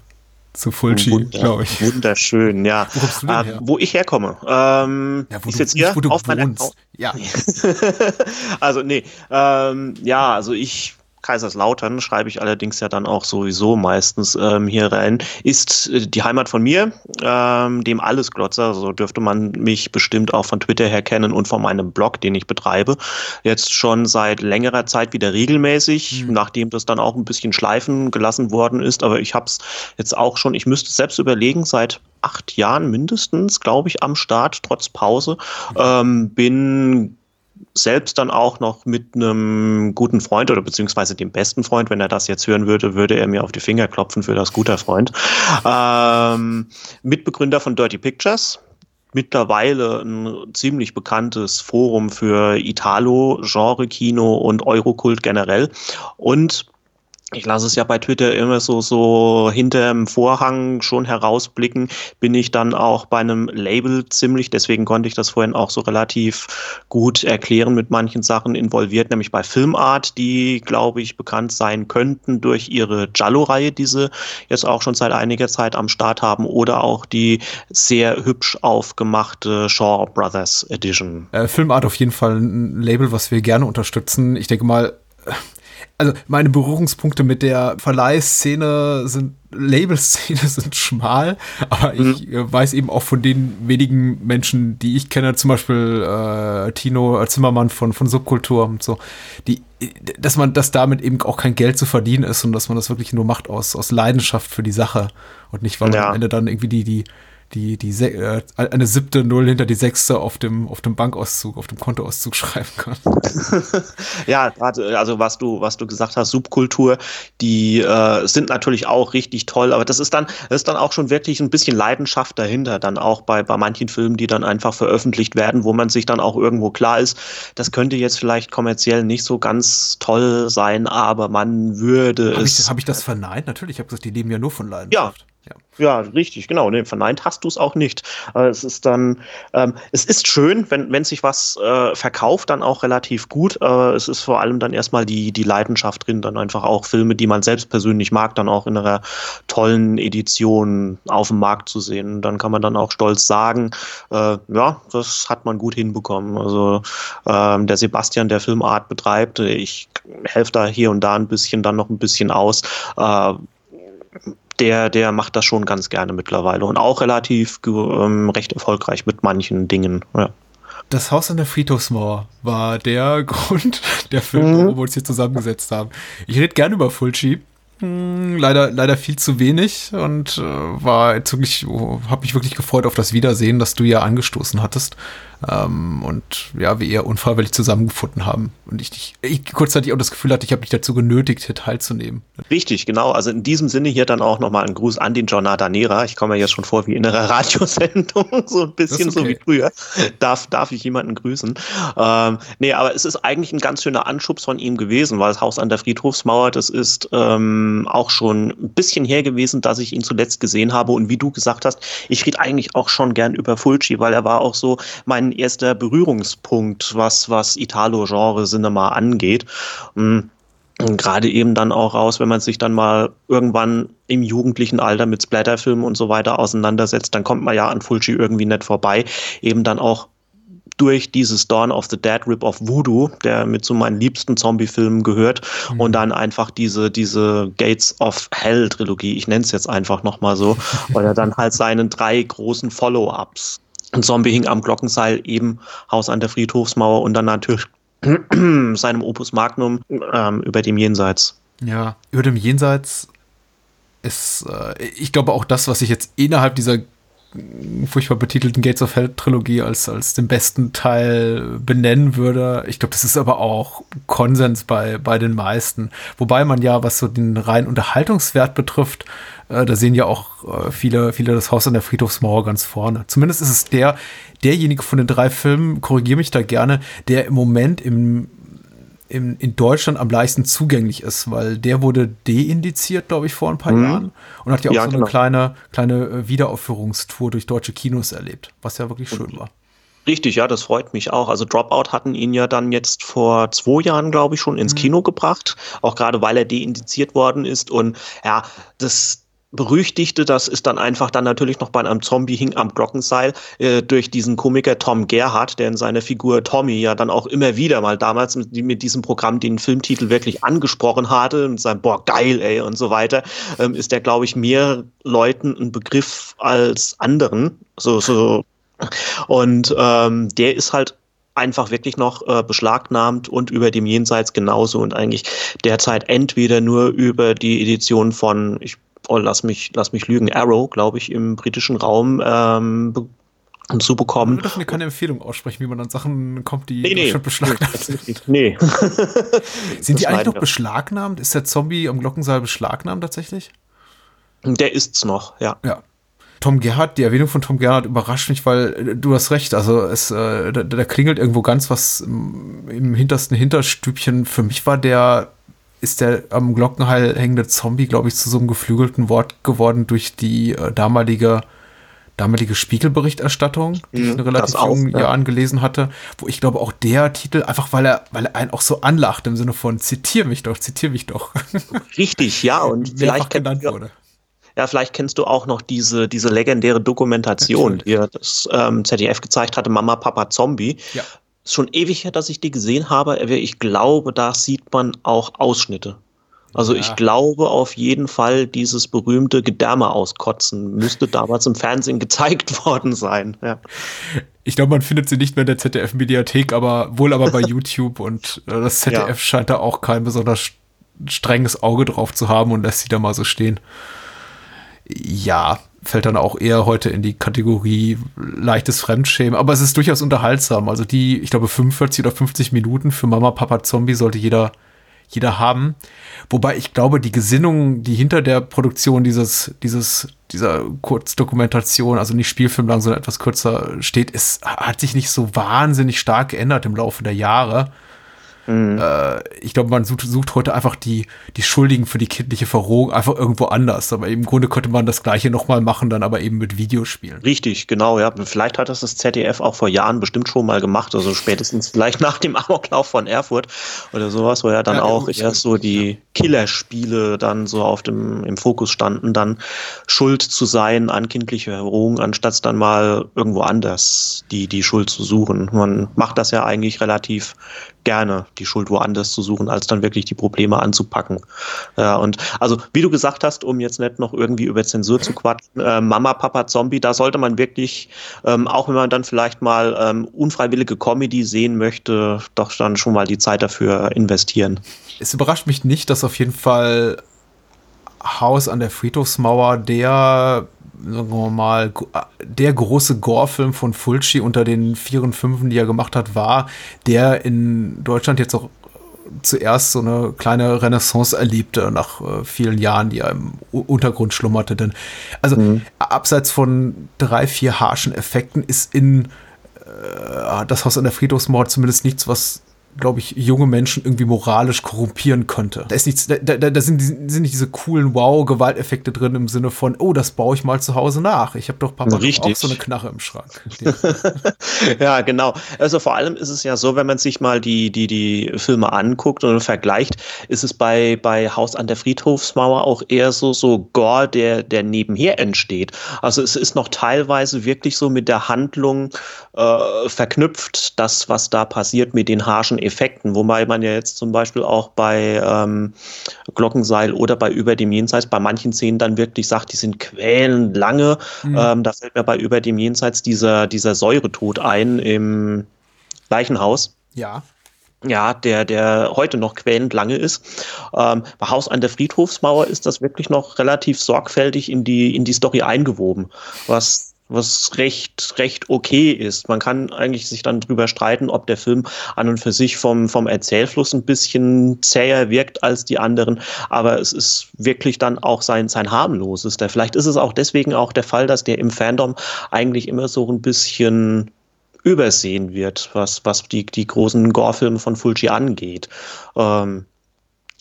zu Fulci, Wunder- glaube ich. Wunderschön, ja. Wo kommst du denn Ähm, her? wo ich herkomme. Ähm, Ja, wo ist du, jetzt hier wo du auf meiner. Ja, also nee, ähm, ja, also ich Kaiserslautern schreibe ich allerdings ja dann auch sowieso meistens ähm, hier rein, ist äh, die Heimat von mir, ähm, dem Allesglotzer, so dürfte man mich bestimmt auch von Twitter her kennen und von meinem Blog, den ich betreibe, jetzt schon seit längerer Zeit wieder regelmäßig, nachdem das dann auch ein bisschen schleifen gelassen worden ist, aber ich habe es jetzt auch schon, ich müsste es selbst überlegen, seit acht Jahren mindestens, glaube ich, am Start, trotz Pause, ähm, bin selbst dann auch noch mit einem guten Freund oder beziehungsweise dem besten Freund, wenn er das jetzt hören würde, würde er mir auf die Finger klopfen für das guter Freund. Ähm, Mitbegründer von Dirty Pictures. Mittlerweile ein ziemlich bekanntes Forum für Italo, Genre-Kino und Eurokult generell. Und ich lasse es ja bei Twitter immer so, so hinterm Vorhang schon herausblicken, bin ich dann auch bei einem Label ziemlich, deswegen konnte ich das vorhin auch so relativ gut erklären, mit manchen Sachen involviert, nämlich bei Filmart, die, glaube ich, bekannt sein könnten durch ihre Giallo-Reihe, die sie jetzt auch schon seit einiger Zeit am Start haben, oder auch die sehr hübsch aufgemachte Shaw Brothers Edition. äh, Filmart auf jeden Fall ein Label, was wir gerne unterstützen. Ich denke mal, also meine Berührungspunkte mit der Verleihszene sind, Labelszene sind schmal, aber ich äh, weiß eben auch von den wenigen Menschen, die ich kenne, zum Beispiel äh, Tino Zimmermann von, von Subkultur und so, die, dass man, dass damit eben auch kein Geld zu verdienen ist und dass man das wirklich nur macht aus, aus Leidenschaft für die Sache und nicht, weil man Ja. am Ende dann irgendwie die, die, die, die, äh, eine siebte Null hinter die sechste auf dem, auf dem Bankauszug, auf dem Kontoauszug schreiben kann. Ja, gerade, also was du, was du gesagt hast, Subkultur, die äh, sind natürlich auch richtig toll, aber das ist dann, das ist dann auch schon wirklich ein bisschen Leidenschaft dahinter, dann auch bei, bei manchen Filmen, die dann einfach veröffentlicht werden, wo man sich dann auch irgendwo klar ist, das könnte jetzt vielleicht kommerziell nicht so ganz toll sein, aber man würde Habe es. ich, hab ich das verneint? Natürlich, ich habe gesagt, die leben ja nur von Leidenschaft. Ja. Ja, richtig, genau. Nee, verneint hast du es auch nicht. Äh, es ist dann, ähm, es ist schön, wenn, wenn sich was äh, verkauft, dann auch relativ gut. Äh, es ist vor allem dann erstmal die, die Leidenschaft drin, dann einfach auch Filme, die man selbst persönlich mag, dann auch in einer tollen Edition auf dem Markt zu sehen. Dann kann man dann auch stolz sagen, äh, ja, das hat man gut hinbekommen. Also ähm, der Sebastian, der Filmart betreibt, ich helfe da hier und da ein bisschen, dann noch ein bisschen aus. Der, der macht das schon ganz gerne mittlerweile und auch relativ ähm, recht erfolgreich mit manchen Dingen. Ja. Das Haus an der Friedhofsmauer war der Grund der Film, warum wir uns hier zusammengesetzt haben. Ich rede gerne über Fulci. Hm, Leider, leider viel zu wenig und äh, war wirklich, habe mich wirklich gefreut auf das Wiedersehen, das du ja angestoßen hattest. Ähm, und ja, wir eher unfreiwillig zusammengefunden haben. Und ich, ich, ich kurzzeitig auch das Gefühl hatte, ich habe dich dazu genötigt, hier teilzunehmen. Richtig, genau. Also in diesem Sinne hier dann auch nochmal ein Gruß an den Giornata Nera. Ich komme ja jetzt schon vor wie in einer Radiosendung, so ein bisschen ist so okay. wie früher. Darf, darf ich jemanden grüßen? Ähm, nee, aber es ist eigentlich ein ganz schöner Anschubs von ihm gewesen, weil das Haus an der Friedhofsmauer, das ist ähm, auch schon ein bisschen her gewesen, dass ich ihn zuletzt gesehen habe. Und wie du gesagt hast, ich rede eigentlich auch schon gern über Fulci, weil er war auch so mein erster Berührungspunkt, was, was Italo-Genre-Cinema angeht. Und gerade eben dann auch raus, wenn man sich dann mal irgendwann im jugendlichen Alter mit Splatterfilmen und so weiter auseinandersetzt, dann kommt man ja an Fulci irgendwie nicht vorbei. Eben dann auch durch dieses Dawn of the Dead Rip of Voodoo, der mit zu meinen liebsten Zombie-Filmen gehört, und dann einfach diese, diese Gates of Hell Trilogie, ich nenne es jetzt einfach nochmal so, weil er dann halt seinen drei großen Follow-ups, ein Zombie hing am Glockenseil, eben Haus an der Friedhofsmauer und dann natürlich seinem Opus Magnum ähm, über dem Jenseits. Ja, über dem Jenseits ist, äh, ich glaube auch das, was ich jetzt innerhalb dieser furchtbar betitelten Gates of Hell Trilogie als, als den besten Teil benennen würde. Ich glaube, das ist aber auch Konsens bei, bei den meisten. Wobei man ja, was so den reinen Unterhaltungswert betrifft, äh, da sehen ja auch äh, viele, viele das Haus an der Friedhofsmauer ganz vorne. Zumindest ist es der, derjenige von den drei Filmen, korrigiere mich da gerne, der im Moment im in, in Deutschland am leichtesten zugänglich ist, weil der wurde deindiziert, glaube ich, vor ein paar mhm. Jahren und hat ja auch ja, so genau. eine kleine, kleine äh, Wiederaufführungstour durch deutsche Kinos erlebt, was ja wirklich schön war. Richtig, ja, das freut mich auch. Also Dropout hatten ihn ja dann jetzt vor zwei Jahren, glaube ich, schon ins mhm. Kino gebracht, auch gerade weil er deindiziert worden ist. Und ja, das, berüchtigte, das ist dann einfach dann natürlich noch bei einem Zombie hing am Glockenseil äh, durch diesen Komiker Tom Gerhardt, der in seiner Figur Tommy ja dann auch immer wieder mal damals mit, mit diesem Programm den Filmtitel wirklich angesprochen hatte und sein boah geil ey und so weiter, ähm, ist der glaube ich mehr Leuten ein Begriff als anderen. So so und ähm, der ist halt einfach wirklich noch äh, beschlagnahmt und über dem Jenseits genauso und eigentlich derzeit entweder nur über die Edition von, ich oh, lass mich, lass mich lügen, Arrow, glaube ich, im britischen Raum ähm, zu bekommen. Wir dürfen keine Empfehlung aussprechen, wie man an Sachen kommt, die nee, nee, beschlagnahmt sind. Nee. sind die eigentlich noch beschlagnahmt? Ist der Zombie am Glockensaal beschlagnahmt tatsächlich? Der ist's noch, ja. Ja. Tom Gerhardt, die Erwähnung von Tom Gerhardt überrascht mich, weil äh, du hast recht, also es, äh, da, da klingelt irgendwo ganz was im hintersten Hinterstübchen. Für mich war der ist der am Glockenheil hängende Zombie, glaube ich, zu so einem geflügelten Wort geworden durch die äh, damalige damalige Spiegelberichterstattung, die ich in mhm, relativ jungen ja. Jahren gelesen hatte, wo ich glaube auch der Titel, einfach weil er, weil er einen auch so anlacht im Sinne von zitier mich doch, zitier mich doch. Richtig, ja, und vielleicht genannt wurde. Ja, vielleicht kennst du auch noch diese, diese legendäre Dokumentation, die das ähm, ZDF gezeigt hatte, Mama, Papa, Zombie. Ja ist schon ewig her, dass ich die gesehen habe, aber ich glaube, da sieht man auch Ausschnitte. Also ja. ich glaube auf jeden Fall, dieses berühmte Gedärme auskotzen müsste damals im Fernsehen gezeigt worden sein. Ja. Ich glaube, man findet sie nicht mehr in der ZDF-Mediathek, aber wohl aber bei YouTube und äh, das ZDF ja. scheint da auch kein besonders strenges Auge drauf zu haben und lässt sie da mal so stehen. Ja, fällt dann auch eher heute in die Kategorie leichtes Fremdschämen. Aber es ist durchaus unterhaltsam. Also die, ich glaube, 45 oder 50 Minuten für Mama, Papa, Zombie sollte jeder, jeder haben. Wobei ich glaube, die Gesinnung, die hinter der Produktion dieses, dieses, dieser Kurzdokumentation, also nicht spielfilmlang, sondern etwas kürzer steht, ist, hat sich nicht so wahnsinnig stark geändert im Laufe der Jahre. Mhm. Äh, ich glaube, man sucht, sucht, heute einfach die, die Schuldigen für die kindliche Verrohung einfach irgendwo anders. Aber im Grunde könnte man das Gleiche nochmal machen, dann aber eben mit Videospielen. Richtig, genau, ja. Vielleicht hat das das ZDF auch vor Jahren bestimmt schon mal gemacht. Also spätestens vielleicht nach dem Amoklauf von Erfurt oder sowas, wo ja dann ja, auch erst so die Killerspiele dann so auf dem, im Fokus standen, dann schuld zu sein an kindliche Verrohung, anstatt dann mal irgendwo anders die, die Schuld zu suchen. Man macht das ja eigentlich relativ gerne, die Schuld woanders zu suchen, als dann wirklich die Probleme anzupacken. Ja, und also, wie du gesagt hast, um jetzt nicht noch irgendwie über Zensur zu quatschen, äh, Mama, Papa, Zombie, da sollte man wirklich, ähm, auch wenn man dann vielleicht mal ähm, unfreiwillige Comedy sehen möchte, doch dann schon mal die Zeit dafür investieren. Es überrascht mich nicht, dass auf jeden Fall Haus an der Friedhofsmauer der sagen wir mal, der große Gore-Film von Fulci unter den vier und fünfen, die er gemacht hat, war, der in Deutschland jetzt auch zuerst so eine kleine Renaissance erlebte nach äh, vielen Jahren, die er im Untergrund schlummerte. Denn also mhm. abseits von drei, vier harschen Effekten ist in äh, das Haus an der Friedhofsmauer zumindest nichts, was glaube ich, junge Menschen irgendwie moralisch korrumpieren könnte. Da ist nichts, da, da, da sind, sind, nicht diese coolen Wow-Gewalteffekte drin im Sinne von, oh, das baue ich mal zu Hause nach. Ich habe doch Papa Richtig. auch so eine Knarre im Schrank. ja, genau. Also vor allem ist es ja so, wenn man sich mal die, die, die Filme anguckt und vergleicht, ist es bei, bei Haus an der Friedhofsmauer auch eher so, so Gore, der, der nebenher entsteht. Also es ist noch teilweise wirklich so mit der Handlung äh, verknüpft, das, was da passiert mit den harschen Effekten, wobei man ja jetzt zum Beispiel auch bei ähm, Glockenseil oder bei Über dem Jenseits bei manchen Szenen dann wirklich sagt, die sind quälend lange. Mhm. Ähm, da fällt mir bei Über dem Jenseits dieser, dieser Säuretod ein im Leichenhaus. Ja. Ja, der, der heute noch quälend lange ist. Ähm, bei Haus an der Friedhofsmauer ist das wirklich noch relativ sorgfältig in die, in die Story eingewoben, was was recht, recht okay ist. Man kann eigentlich sich dann drüber streiten, ob der Film an und für sich vom, vom Erzählfluss ein bisschen zäher wirkt als die anderen, aber es ist wirklich dann auch sein, sein harmlosester. Vielleicht ist es auch deswegen auch der Fall, dass der im Fandom eigentlich immer so ein bisschen übersehen wird, was, was die, die großen Gore-Filme von Fulci angeht. Ähm,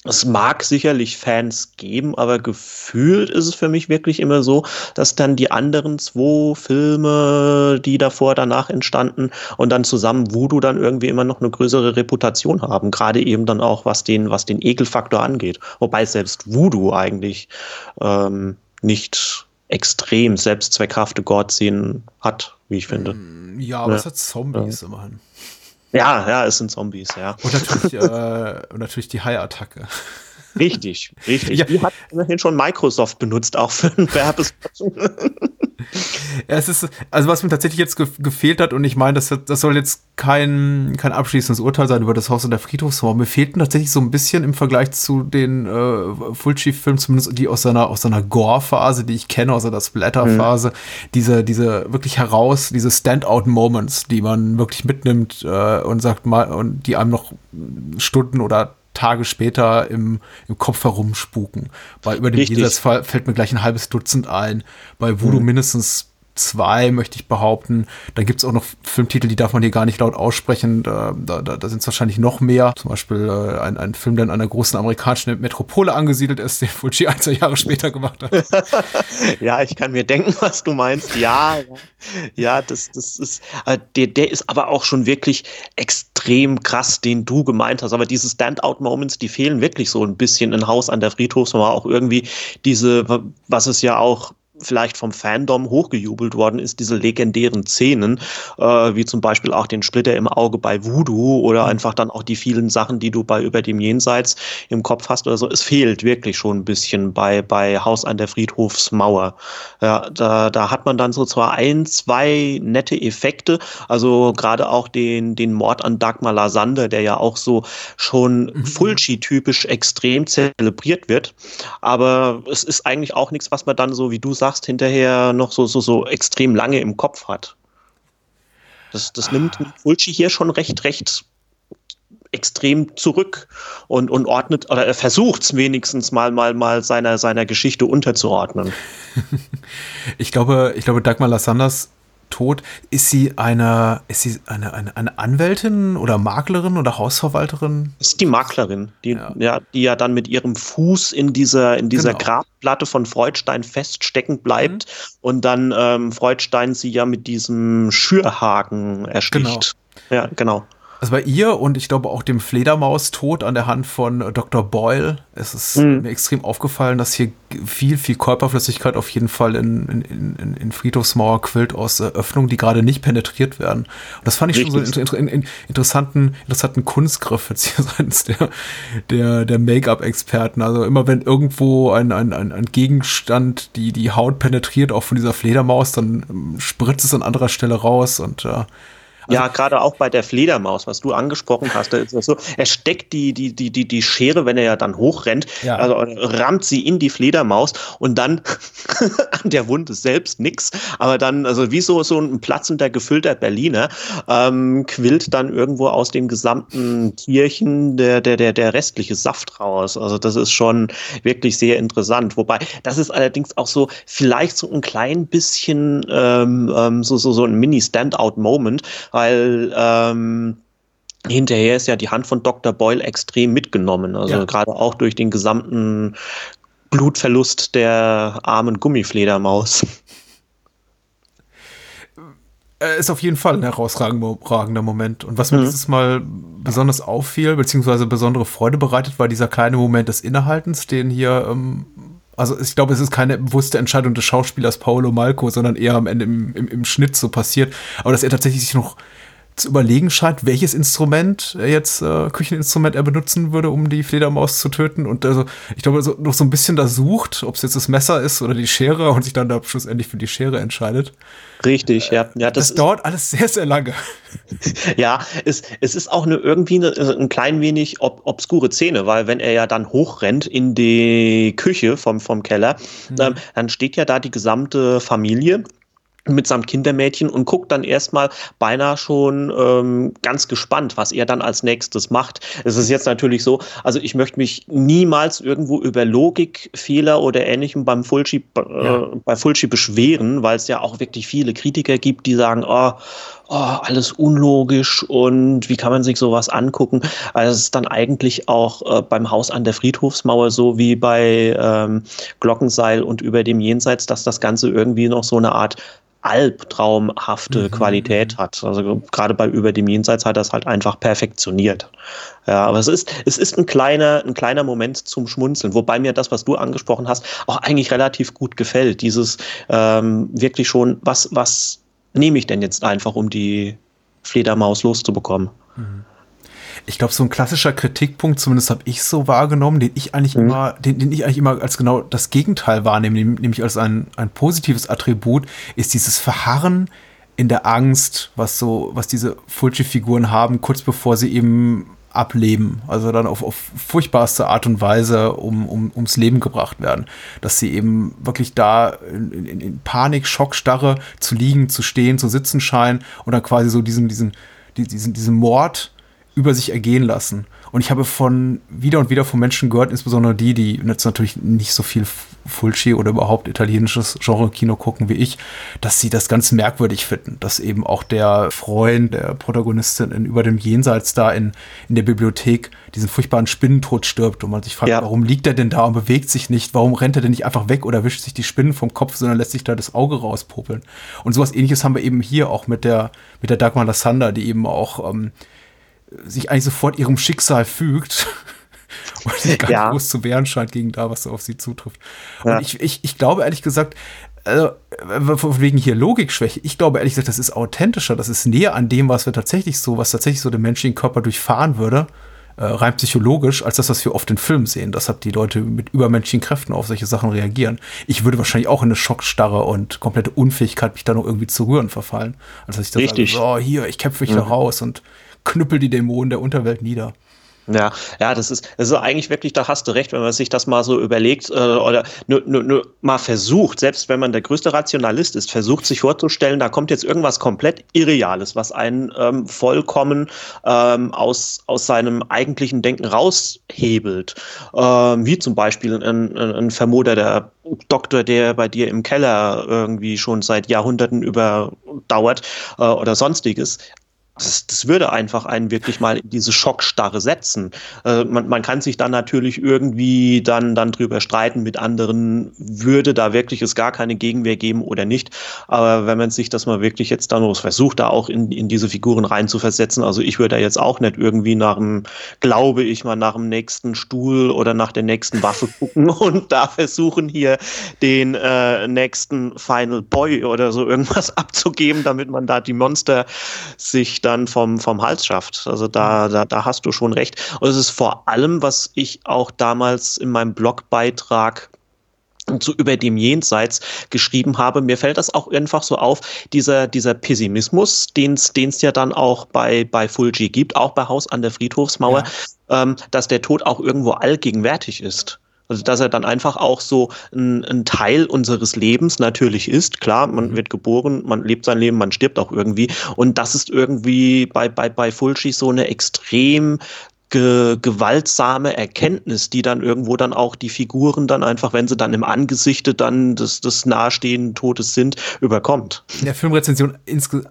es mag sicherlich Fans geben, aber gefühlt ist es für mich wirklich immer so, dass dann die anderen zwei Filme, die davor, danach entstanden und dann zusammen Voodoo dann irgendwie immer noch eine größere Reputation haben. Gerade eben dann auch, was den, was den Ekelfaktor angeht. Wobei selbst Voodoo eigentlich ähm, nicht extrem selbstzweckhafte Gore-Szenen hat, wie ich finde. Ja, aber ja. es hat Zombies ja. immerhin. Ja, ja, es sind Zombies, ja. Und natürlich, äh, und natürlich die Hai-Attacke. Richtig, richtig. Ja. Die hat immerhin schon Microsoft benutzt, auch für einen Werbespot. Es ist, also was mir tatsächlich jetzt ge gefehlt hat, und ich meine, das, das soll jetzt kein, kein abschließendes Urteil sein über das Haus und der Friedhofsmauer. Mir fehlten tatsächlich so ein bisschen im Vergleich zu den äh, Fulci-Filmen, zumindest die aus seiner, aus seiner Gore-Phase, die ich kenne, aus der Splatter-Phase, mhm. diese, diese wirklich heraus, diese Standout-Moments, die man wirklich mitnimmt äh, und sagt mal, und die einem noch Stunden oder Tage später im, im Kopf herumspuken. Bei über den Jenseitsfall fällt mir gleich ein halbes Dutzend ein. Bei Voodoo mhm. mindestens zwei, möchte ich behaupten. Dann gibt es auch noch Filmtitel, die darf man hier gar nicht laut aussprechen. Da, da, da sind es wahrscheinlich noch mehr. Zum Beispiel äh, ein, ein Film, der in einer großen amerikanischen Metropole angesiedelt ist, den Fulci ein, zwei Jahre später gemacht hat. ja, ich kann mir denken, was du meinst. Ja, ja, ja das, das ist, äh, der, der ist aber auch schon wirklich extrem krass, den du gemeint hast. Aber diese Standout-Moments, die fehlen wirklich so ein bisschen in Haus an der Friedhofsmauer. Auch irgendwie diese, was es ja auch vielleicht vom Fandom hochgejubelt worden ist, diese legendären Szenen, äh, wie zum Beispiel auch den Splitter im Auge bei Voodoo oder mhm. einfach dann auch die vielen Sachen, die du bei Über dem Jenseits im Kopf hast oder so. Es fehlt wirklich schon ein bisschen bei, bei Haus an der Friedhofsmauer. Ja, da, da hat man dann so zwar ein, zwei nette Effekte, also gerade auch den, den Mord an Dagmar Lasander, der ja auch so schon mhm. Fulci-typisch extrem zelebriert wird. Aber es ist eigentlich auch nichts, was man dann so, wie du sagst, sagst, hinterher noch so, so, so extrem lange im Kopf hat. Das, das nimmt Fulci hier schon recht, recht extrem zurück und, und ordnet oder er versucht es wenigstens mal mal mal seiner seiner Geschichte unterzuordnen. ich glaube, ich glaube Dagmar Lassanders Tod. Ist sie eine, ist sie eine, eine, eine Anwältin oder Maklerin oder Hausverwalterin? Ist die Maklerin, die ja. ja. die ja dann mit ihrem Fuß in dieser, in dieser genau. Grabplatte von Freudstein feststecken bleibt mhm. und dann ähm, Freudstein sie ja mit diesem Schürhaken ersticht. Genau. Ja, genau. Also bei ihr und ich glaube auch dem Fledermaus-Tod an der Hand von Dr. Boyle ist es mhm. mir extrem aufgefallen, dass hier viel, viel Körperflüssigkeit auf jeden Fall in, in, in, in Friedhofsmauer quillt aus äh, Öffnungen, die gerade nicht penetriert werden. Und das fand ich Richtig. schon so einen in, interessanten, interessanten Kunstgriff jetzt hier seitens der, der, der Make-up-Experten. Also immer wenn irgendwo ein, ein, ein, ein Gegenstand die, die Haut penetriert, auch von dieser Fledermaus, dann ähm, spritzt es an anderer Stelle raus und äh, also ja, gerade auch bei der Fledermaus, was du angesprochen hast, da ist das so, er steckt die, die, die, die, die Schere, wenn er ja dann hochrennt, ja. also rammt sie in die Fledermaus und dann an der Wunde selbst nix, aber dann, also wie so, so ein platzender, gefüllter Berliner, ähm, quillt dann irgendwo aus dem gesamten Tierchen der, der, der, der restliche Saft raus. Also das ist schon wirklich sehr interessant. Wobei, das ist allerdings auch so, vielleicht so ein klein bisschen ähm, ähm so, so, so ein Mini-Standout-Moment, weil ähm, hinterher ist ja die Hand von Dr. Boyle extrem mitgenommen. Also ja. gerade auch durch den gesamten Blutverlust der armen Gummifledermaus. Äh, ist auf jeden Fall ein herausragender Moment. Und was mir mhm. dieses Mal besonders auffiel, beziehungsweise besondere Freude bereitet, war dieser kleine Moment des Innehaltens, den hier, ähm, also ich glaube, es ist keine bewusste Entscheidung des Schauspielers Paolo Malco, sondern eher am Ende im, im, im Schnitt so passiert. Aber dass er tatsächlich sich noch zu überlegen scheint, welches Instrument er jetzt, äh, Kücheninstrument er benutzen würde, um die Fledermaus zu töten. Und also, ich glaube, so, noch so ein bisschen da sucht, ob es jetzt das Messer ist oder die Schere und sich dann da schlussendlich für die Schere entscheidet. Richtig, ja. ja das, das dauert alles sehr, sehr lange. ja, es, es ist auch eine, irgendwie eine, also ein klein wenig ob, obskure Szene, weil wenn er ja dann hochrennt in die Küche vom, vom Keller, mhm. ähm, dann steht ja da die gesamte Familie mitsamt Kindermädchen und guckt dann erstmal beinahe schon ähm, ganz gespannt, was er dann als nächstes macht. Es ist jetzt natürlich so, also ich möchte mich niemals irgendwo über Logikfehler oder ähnlichem beim Fulci, äh, ja. bei Fulci beschweren, weil es ja auch wirklich viele Kritiker gibt, die sagen, oh, oh, alles unlogisch und wie kann man sich sowas angucken? Also es ist dann eigentlich auch äh, beim Haus an der Friedhofsmauer so wie bei ähm, Glockenseil und über dem Jenseits, dass das Ganze irgendwie noch so eine Art albtraumhafte mhm. Qualität hat. Also gerade bei Über dem Jenseits hat das halt einfach perfektioniert. Ja, aber es ist, es ist ein kleiner, ein kleiner Moment zum Schmunzeln, wobei mir das, was du angesprochen hast, auch eigentlich relativ gut gefällt. Dieses ähm, wirklich schon, was, was nehme ich denn jetzt einfach, um die Fledermaus loszubekommen? Mhm ich glaube, so ein klassischer Kritikpunkt, zumindest habe ich so wahrgenommen, den ich eigentlich mhm. immer, den, den ich eigentlich immer als genau das Gegenteil wahrnehme, nämlich als ein, ein positives Attribut, ist dieses Verharren in der Angst, was so, was diese Fulci-Figuren haben, kurz bevor sie eben ableben, also dann auf, auf furchtbarste Art und Weise um, um, ums Leben gebracht werden. Dass sie eben wirklich da in, in, in Panik, Schockstarre zu liegen, zu stehen, zu sitzen scheinen und dann quasi so diesen, diesen, diesen, diesen Mord über sich ergehen lassen. Und ich habe von wieder und wieder von Menschen gehört, insbesondere die, die jetzt natürlich nicht so viel Fulci oder überhaupt italienisches Genre-Kino gucken wie ich, dass sie das ganz merkwürdig finden, dass eben auch der Freund der Protagonistin in über dem Jenseits da in, in der Bibliothek diesen furchtbaren Spinnentod stirbt und man sich fragt, ja. warum liegt er denn da und bewegt sich nicht? Warum rennt er denn nicht einfach weg oder wischt sich die Spinnen vom Kopf, sondern lässt sich da das Auge rauspopeln? Und sowas ähnliches haben wir eben hier auch mit der, mit der Dagmar Lassander, die eben auch ähm, sich eigentlich sofort ihrem Schicksal fügt und sich gar ja. nicht groß zu wehren scheint gegen da, was so auf sie zutrifft. Ja. Und ich, ich, ich glaube ehrlich gesagt, also, wegen hier Logikschwäche, ich glaube ehrlich gesagt, das ist authentischer, das ist näher an dem, was wir tatsächlich so, was tatsächlich so den menschlichen Körper durchfahren würde, äh, rein psychologisch, als das, was wir oft in Filmen sehen. Deshalb die Leute mit übermenschlichen Kräften auf solche Sachen reagieren. Ich würde wahrscheinlich auch in eine Schockstarre und komplette Unfähigkeit, mich da noch irgendwie zu rühren, verfallen. Als dass ich das Richtig. Sage, so, hier, ich kämpfe mich mhm. da raus und knüppel die Dämonen der Unterwelt nieder. Ja, ja, das ist, das ist eigentlich wirklich, da hast du recht, wenn man sich das mal so überlegt äh, oder nur, nur, nur mal versucht, selbst wenn man der größte Rationalist ist, versucht sich vorzustellen, da kommt jetzt irgendwas komplett Irreales, was einen ähm, vollkommen ähm, aus, aus seinem eigentlichen Denken raushebelt. Ähm, wie zum Beispiel ein, ein, ein vermoderter Doktor, der bei dir im Keller irgendwie schon seit Jahrhunderten überdauert äh, oder sonstiges das, das, würde einfach einen wirklich mal in diese Schockstarre setzen. Äh, man, man, kann sich dann natürlich irgendwie dann, dann drüber streiten mit anderen, würde da wirklich es gar keine Gegenwehr geben oder nicht. Aber wenn man sich das mal wirklich jetzt dann versucht, da auch in, in diese Figuren rein zu versetzen, also ich würde da jetzt auch nicht irgendwie nach dem, glaube ich mal, nach dem nächsten Stuhl oder nach der nächsten Waffe gucken und da versuchen hier den äh, nächsten Final Boy oder so irgendwas abzugeben, damit man da die Monster sich dann vom, vom Hals schafft. Also da, da, da hast du schon recht. Und es ist vor allem, was ich auch damals in meinem Blogbeitrag so über dem Jenseits geschrieben habe. Mir fällt das auch einfach so auf, dieser, dieser Pessimismus, den es ja dann auch bei, bei Fulgi gibt, auch bei Haus an der Friedhofsmauer, ja. ähm, dass der Tod auch irgendwo allgegenwärtig ist. Also dass er dann einfach auch so ein, ein, Teil unseres Lebens natürlich ist. Klar, man mhm. wird geboren, man lebt sein Leben, man stirbt auch irgendwie. Und das ist irgendwie bei, bei, bei Fulci so eine extrem ge gewaltsame Erkenntnis, die dann irgendwo dann auch die Figuren dann einfach, wenn sie dann im Angesichte dann des, des nahestehenden Todes sind, überkommt. In der Filmrezension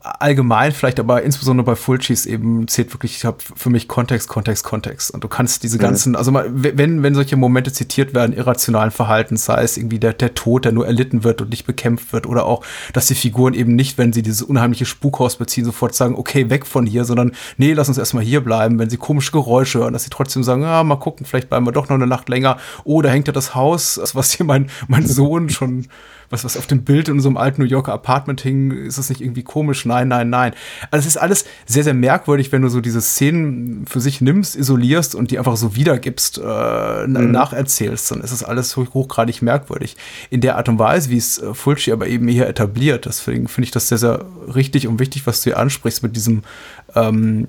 allgemein, vielleicht aber insbesondere bei Fulcis eben zählt wirklich, ich habe für mich Kontext, Kontext, Kontext. Und du kannst diese mhm. ganzen, mhm. also mal, wenn, wenn solche Momente zitiert werden, irrationalen Verhaltens, sei es irgendwie der, der Tod, der nur erlitten wird und nicht bekämpft wird, oder auch, dass die Figuren eben nicht, wenn sie dieses unheimliche Spukhaus beziehen, sofort sagen, okay, weg von hier, sondern nee, lass uns erstmal hier bleiben, wenn sie komische Geräusche Geräusche hören, dass sie trotzdem sagen, ja, mal gucken, vielleicht bleiben wir doch noch eine Nacht länger. Oh, da hängt ja das Haus, was hier mein, mein Sohn schon was, was auf dem Bild in so einem alten New Yorker Apartment hing, ist das nicht irgendwie komisch? Nein, nein, nein. Also es ist alles sehr, sehr merkwürdig, wenn du so diese Szenen für sich nimmst, isolierst und die einfach so wiedergibst, äh, mhm. nacherzählst, dann ist es alles hochgradig merkwürdig. In der Art und Weise, wie es äh, Fulci aber eben hier etabliert, deswegen finde ich das sehr, sehr richtig und wichtig, was du hier ansprichst mit diesem, ähm,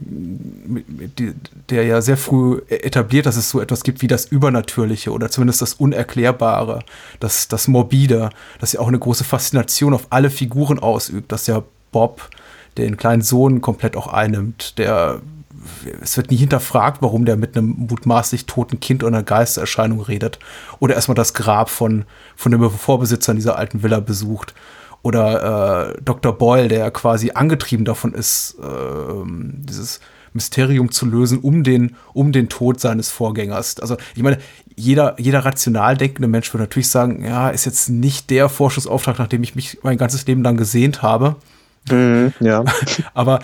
die, der ja sehr früh etabliert, dass es so etwas gibt wie das Übernatürliche oder zumindest das Unerklärbare, das, das Morbide, das ja auch eine große Faszination auf alle Figuren ausübt, dass ja Bob den kleinen Sohn komplett auch einnimmt, der es wird nie hinterfragt, warum der mit einem mutmaßlich toten Kind oder einer Geistererscheinung redet. Oder erstmal das Grab von, von dem Vorbesitzer dieser alten Villa besucht. Oder äh, Dr. Boyle, der quasi angetrieben davon ist, äh, dieses Mysterium zu lösen um den, um den Tod seines Vorgängers. Also ich meine, jeder, jeder rational denkende Mensch würde natürlich sagen, ja, ist jetzt nicht der Forschungsauftrag, nach dem ich mich mein ganzes Leben lang gesehnt habe. Mhm, ja. Aber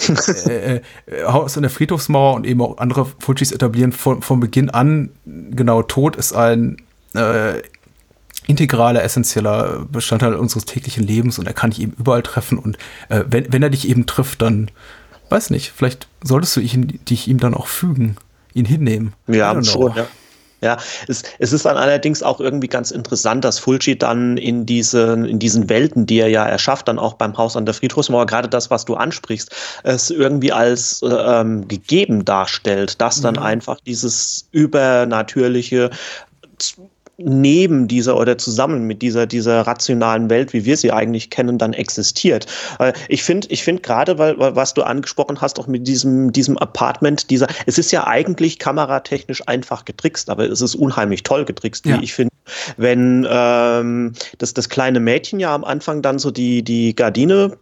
äh, äh, Haus in der Friedhofsmauer und eben auch andere Fulcis etablieren von, von Beginn an, genau, Tod ist ein äh, integraler, essentieller Bestandteil unseres täglichen Lebens und er kann dich eben überall treffen und äh, wenn, wenn er dich eben trifft, dann weiß nicht, vielleicht solltest du ihn, dich ihm dann auch fügen, ihn hinnehmen. Ja, schon, ja. Ja, es, es ist dann allerdings auch irgendwie ganz interessant, dass Fulci dann in, diese, in diesen Welten, die er ja erschafft, dann auch beim Haus an der Friedhofsmauer, gerade das, was du ansprichst, es irgendwie als äh, ähm, gegeben darstellt, dass dann mhm. einfach dieses übernatürliche neben dieser oder zusammen mit dieser, dieser rationalen Welt, wie wir sie eigentlich kennen, dann existiert. Ich finde, ich finde gerade, weil, was du angesprochen hast, auch mit diesem, diesem Apartment, dieser, es ist ja eigentlich kameratechnisch einfach getrickst, aber es ist unheimlich toll getrickst, ja. wie ich finde. Wenn ähm, das, das kleine Mädchen ja am Anfang dann so die, die Gardine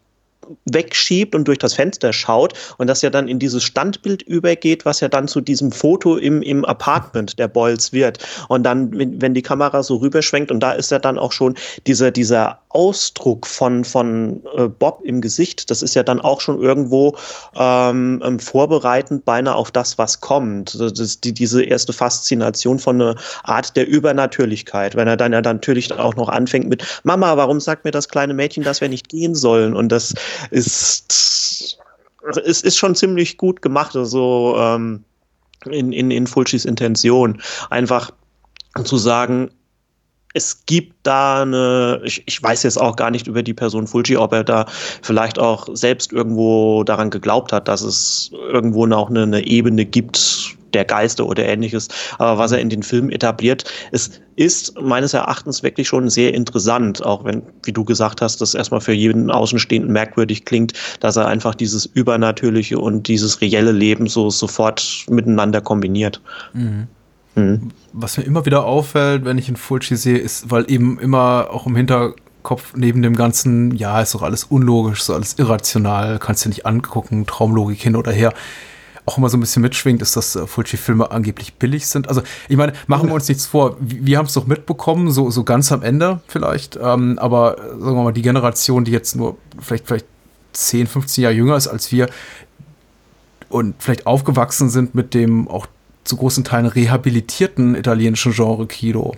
wegschiebt und durch das Fenster schaut und das ja dann in dieses Standbild übergeht, was ja dann zu diesem Foto im, im Apartment der Boyles wird. Und dann, wenn die Kamera so rüberschwenkt und da ist ja dann auch schon dieser, dieser Ausdruck von, von äh, Bob im Gesicht, das ist ja dann auch schon irgendwo ähm, ähm vorbereitend beinahe auf das, was kommt. Das die, diese erste Faszination von einer Art der Übernatürlichkeit, wenn er dann ja natürlich auch noch anfängt mit Mama, warum sagt mir das kleine Mädchen, dass wir nicht gehen sollen? Und das ist, es ist schon ziemlich gut gemacht, also ähm, in, in, in Fulcis Intention. Einfach zu sagen, es gibt da eine, ich, ich weiß jetzt auch gar nicht über die Person Fulci, ob er da vielleicht auch selbst irgendwo daran geglaubt hat, dass es irgendwo noch eine, eine Ebene gibt der Geister oder ähnliches. Aber was er in den Filmen etabliert, es ist meines Erachtens wirklich schon sehr interessant, auch wenn, wie du gesagt hast, das erstmal für jeden Außenstehenden merkwürdig klingt, dass er einfach dieses Übernatürliche und dieses reelle Leben so sofort miteinander kombiniert. Mhm. Mhm. Was mir immer wieder auffällt, wenn ich in Fulci sehe, ist, weil eben immer auch im Hinterkopf neben dem ganzen, ja, ist doch alles unlogisch, so alles irrational, kannst du nicht angucken, Traumlogik hin oder her, auch immer so ein bisschen mitschwingt, ist, dass äh, Fulci-Filme angeblich billig sind. Also, ich meine, machen wir uns nichts vor. Wir, wir haben es doch mitbekommen, so, so ganz am Ende vielleicht. Ähm, aber sagen wir mal, die Generation, die jetzt nur vielleicht, vielleicht 10, 15 Jahre jünger ist als wir und vielleicht aufgewachsen sind mit dem auch zu großen Teilen rehabilitierten italienischen Genre Kino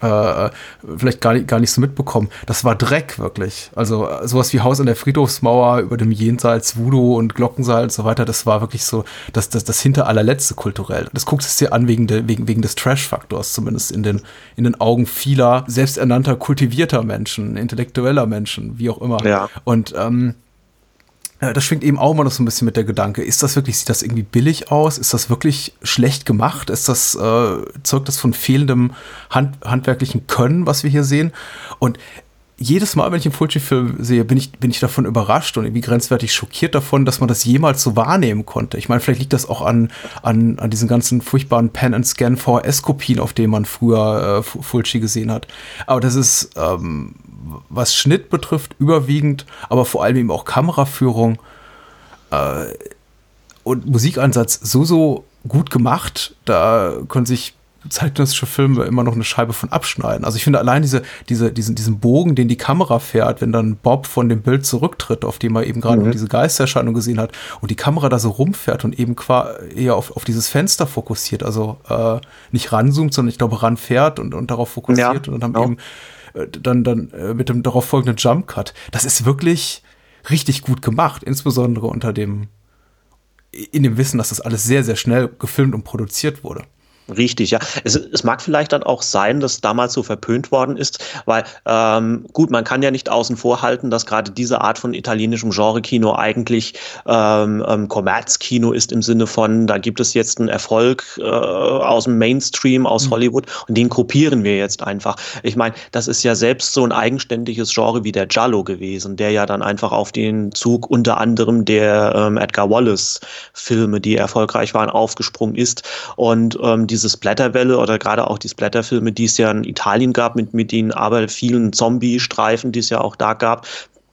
äh, vielleicht gar nicht, gar nicht so mitbekommen. Das war Dreck, wirklich. Also sowas wie Haus an der Friedhofsmauer über dem Jenseits, Voodoo und Glockensaal und so weiter, das war wirklich so das, das, das hinter allerletzte kulturell. Das guckst es dir an wegen, de, wegen, wegen des Trash-Faktors, zumindest in den, in den Augen vieler selbsternannter, kultivierter Menschen, intellektueller Menschen, wie auch immer. Ja. Und ähm, äh, das schwingt eben auch immer noch so ein bisschen mit der Gedanke, ist das wirklich, sieht das irgendwie billig aus? Ist das wirklich schlecht gemacht? Ist das, äh, zeugt das von fehlendem Hand, handwerklichen Können, was wir hier sehen? Und jedes Mal, wenn ich einen Fulci-Film sehe, bin ich, bin ich davon überrascht und irgendwie grenzwertig schockiert davon, dass man das jemals so wahrnehmen konnte. Ich meine, vielleicht liegt das auch an, an, an diesen ganzen furchtbaren Pen-and-Scan VHS-Kopien, auf denen man früher äh, Fulci gesehen hat. Aber das ist, ähm, was Schnitt betrifft, überwiegend, aber vor allem eben auch Kameraführung äh, und Musikeinsatz so, so gut gemacht. Da können sich zeitgenössische Filme immer noch eine Scheibe von abschneiden. Also ich finde allein diese, diese, diesen, diesen Bogen, den die Kamera fährt, wenn dann Bob von dem Bild zurücktritt, auf dem er eben gerade mhm. diese Geistererscheinung gesehen hat, und die Kamera da so rumfährt und eben eher auf, auf dieses Fenster fokussiert, also äh, nicht ranzoomt, sondern ich glaube ranfährt und, und darauf fokussiert ja, und dann genau. eben dann, dann äh, mit dem darauf folgenden Jump Cut. Das ist wirklich richtig gut gemacht, insbesondere unter dem in dem Wissen, dass das alles sehr, sehr schnell gefilmt und produziert wurde. Richtig, ja. Es, es, mag vielleicht dann auch sein, dass damals so verpönt worden ist, weil ähm, gut, man kann ja nicht außen vor halten, dass gerade diese Art von italienischem Genre-Kino eigentlich ähm, ähm, Kommerzkino ist im Sinne von, da gibt es jetzt einen Erfolg äh, aus dem Mainstream, aus mhm. Hollywood und den kopieren wir jetzt einfach. Ich meine, das ist ja selbst so ein eigenständiges Genre wie der Giallo gewesen, der ja dann einfach auf den Zug unter anderem der ähm, Edgar Wallace-Filme, die erfolgreich waren, aufgesprungen ist und ähm, die diese Splatterwelle oder gerade auch die Splatterfilme, die es ja in Italien gab, mit, mit den aber vielen Zombie-Streifen, die es ja auch da gab,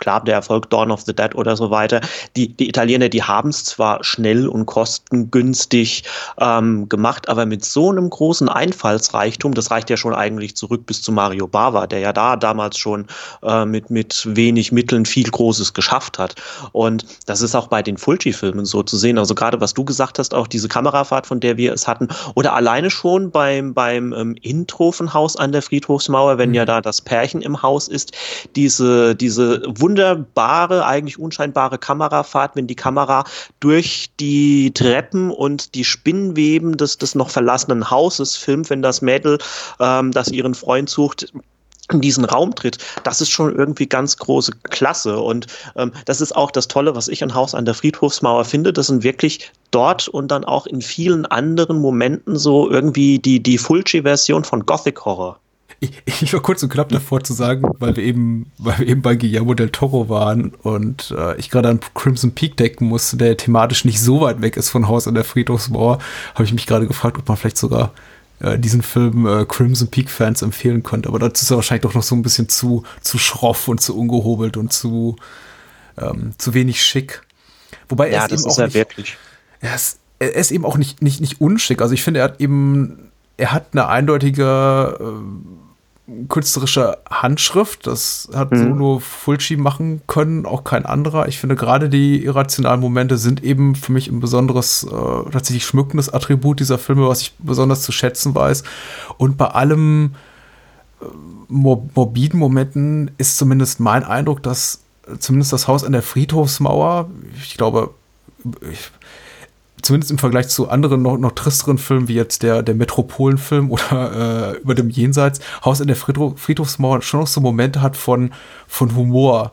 klar, der Erfolg Dawn of the Dead oder so weiter. Die, die Italiener, die haben es zwar schnell und kostengünstig ähm, gemacht, aber mit so einem großen Einfallsreichtum, das reicht ja schon eigentlich zurück bis zu Mario Bava, der ja da damals schon äh, mit, mit wenig Mitteln viel Großes geschafft hat. Und das ist auch bei den Fulci-Filmen so zu sehen. Also gerade was du gesagt hast, auch diese Kamerafahrt, von der wir es hatten, oder alleine schon beim, beim ähm, Intro von Haus an der Friedhofsmauer, wenn mhm. ja da das Pärchen im Haus ist, diese, diese wunderbare wunderbare, eigentlich unscheinbare Kamerafahrt, wenn die Kamera durch die Treppen und die Spinnweben des, des noch verlassenen Hauses filmt, wenn das Mädel, ähm, das ihren Freund sucht, in diesen Raum tritt, das ist schon irgendwie ganz große Klasse. Und ähm, das ist auch das Tolle, was ich an Haus an der Friedhofsmauer finde. Das sind wirklich dort und dann auch in vielen anderen Momenten so irgendwie die, die Fulci-Version von Gothic Horror. Ich, ich war kurz und knapp davor zu sagen, weil wir eben, weil wir eben bei Guillermo del Toro waren und äh, ich gerade an Crimson Peak denken musste, der thematisch nicht so weit weg ist von Haus an der Friedhofsmauer, habe ich mich gerade gefragt, ob man vielleicht sogar äh, diesen Film äh, Crimson Peak Fans empfehlen könnte. Aber dazu ist er wahrscheinlich doch noch so ein bisschen zu, zu schroff und zu ungehobelt und zu, ähm, zu wenig schick. Wobei ja, er ist eben ist auch nicht, wirklich. Er ist, er ist eben auch nicht, nicht, nicht unschick. Also ich finde, er hat eben, er hat eine eindeutige äh, künstlerische Handschrift. Das hat mhm. so nur Fulci machen können, auch kein anderer. Ich finde gerade die irrationalen Momente sind eben für mich ein besonderes, äh, tatsächlich schmückendes Attribut dieser Filme, was ich besonders zu schätzen weiß. Und bei allem äh, morbiden Momenten ist zumindest mein Eindruck, dass zumindest das Haus an der Friedhofsmauer, ich glaube, ich, zumindest im Vergleich zu anderen noch, noch tristeren Filmen, wie jetzt der, der Metropolenfilm oder äh, über dem Jenseits, Haus in der Friedhof, Friedhofsmauer schon noch so Momente hat von, von Humor.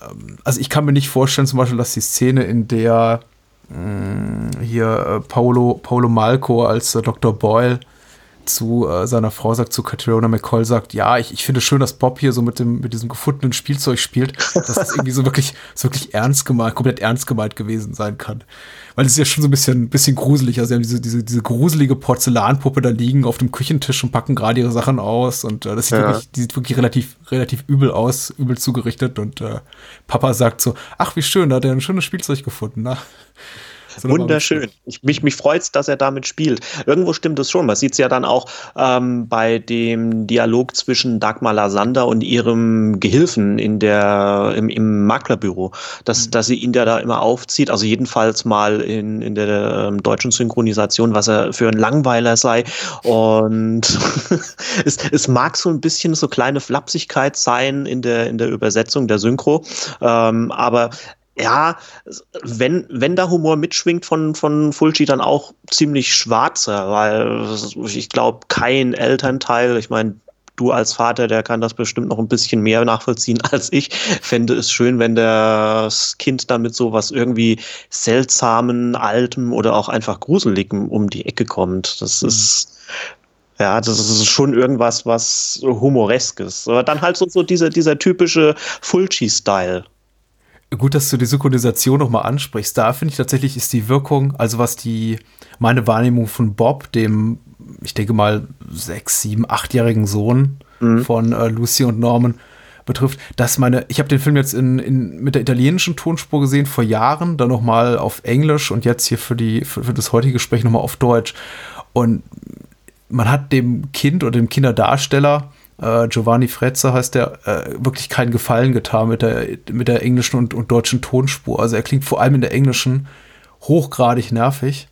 Ähm, also ich kann mir nicht vorstellen, zum Beispiel, dass die Szene, in der mh, mm, hier äh, Paolo, Paolo Malco als äh, Dr. Boyle zu äh, seiner Frau sagt, zu Catriona McCall sagt, ja, ich, ich finde schön, dass Bob hier so mit dem, mit diesem gefundenen Spielzeug spielt, dass das irgendwie so wirklich, so wirklich ernst gemeint, komplett ernst gemeint gewesen sein kann weil es ist ja schon so ein bisschen, bisschen gruselig. Also sie haben diese, diese, diese gruselige Porzellanpuppe da liegen auf dem Küchentisch und packen gerade ihre Sachen aus und äh, das sieht, ja. wirklich, die sieht wirklich relativ, relativ übel aus, übel zugerichtet und äh, Papa sagt so, ach wie schön, da hat er ein schönes Spielzeug gefunden. Na? Wunderschön. Ich, mich mich freut es, dass er damit spielt. Irgendwo stimmt es schon. Man sieht es ja dann auch ähm, bei dem Dialog zwischen Dagmar Lasander und ihrem Gehilfen in der, im, im Maklerbüro, dass, mhm. dass sie ihn da, da immer aufzieht. Also jedenfalls mal in, in der ähm, deutschen Synchronisation, was er für ein Langweiler sei. Und es, es mag so ein bisschen so kleine Flapsigkeit sein in der, in der Übersetzung der Synchro. Ähm, aber ja, wenn, wenn da Humor mitschwingt von, von Fulci, dann auch ziemlich schwarzer, weil ich glaube, kein Elternteil, ich meine, du als Vater, der kann das bestimmt noch ein bisschen mehr nachvollziehen als ich, fände es schön, wenn das Kind damit so was irgendwie seltsamen, altem oder auch einfach gruseligem um die Ecke kommt. Das mhm. ist, ja, das ist schon irgendwas, was humoreskes. Aber dann halt so, so dieser, dieser typische Fulci-Style. Gut, dass du die Synchronisation nochmal ansprichst. Da finde ich tatsächlich ist die Wirkung, also was die, meine Wahrnehmung von Bob, dem, ich denke mal, sechs, sieben, achtjährigen Sohn mhm. von äh, Lucy und Norman betrifft, dass meine, ich habe den Film jetzt in, in, mit der italienischen Tonspur gesehen vor Jahren, dann nochmal auf Englisch und jetzt hier für, die, für, für das heutige Gespräch nochmal auf Deutsch. Und man hat dem Kind oder dem Kinderdarsteller äh, Giovanni Frezza heißt der, äh, wirklich keinen Gefallen getan mit der, mit der englischen und, und deutschen Tonspur. Also er klingt vor allem in der englischen hochgradig nervig.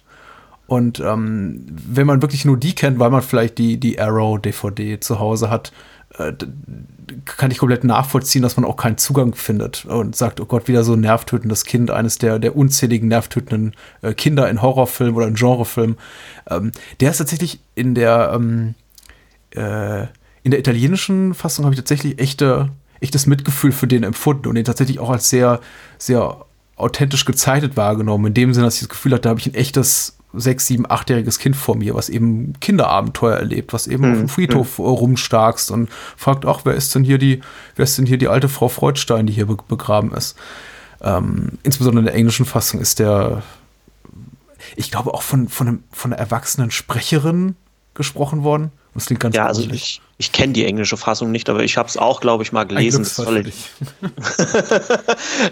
Und ähm, wenn man wirklich nur die kennt, weil man vielleicht die, die Arrow-DVD zu Hause hat, äh, kann ich komplett nachvollziehen, dass man auch keinen Zugang findet und sagt, oh Gott, wieder so ein nervtötendes Kind, eines der, der unzähligen nervtötenden äh, Kinder in Horrorfilmen oder in Genrefilmen. Ähm, der ist tatsächlich in der, ähm, äh, in der italienischen Fassung habe ich tatsächlich echte, echtes Mitgefühl für den empfunden und den tatsächlich auch als sehr, sehr authentisch gezeichnet wahrgenommen. In dem Sinne, dass ich das Gefühl hatte, da habe ich ein echtes sechs, sieben, achtjähriges Kind vor mir, was eben Kinderabenteuer erlebt, was eben mhm. auf dem Friedhof mhm. rumstarkst und fragt, ach, wer ist denn hier die, wer ist denn hier die alte Frau Freudstein, die hier be begraben ist? Ähm, insbesondere in der englischen Fassung ist der, ich glaube, auch von, von, einem, von einer erwachsenen Sprecherin gesprochen worden. Das klingt ganz Ja, also ich, ich kenne die englische Fassung nicht, aber ich habe es auch, glaube ich, mal gelesen.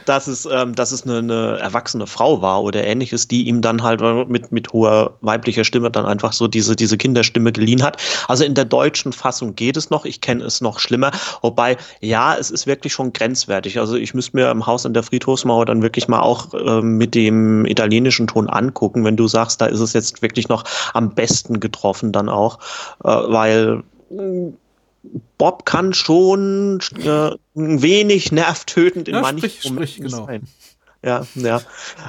dass, es, ähm, dass es eine, eine, erwachsene Frau war oder ähnliches, die ihm dann halt mit, mit hoher weiblicher Stimme dann einfach so diese, diese Kinderstimme geliehen hat. Also in der deutschen Fassung geht es noch, ich kenne es noch schlimmer. Wobei, ja, es ist wirklich schon grenzwertig. Also ich müsste mir im Haus an der Friedhofsmauer dann wirklich mal auch äh, mit dem italienischen Ton angucken, wenn du sagst, da ist es jetzt wirklich noch am besten getroffen dann auch, äh, weil Bob kann schon äh, ein wenig nervtötend in ja, manchen sprich, sprich, genau. sein. Ja, ja.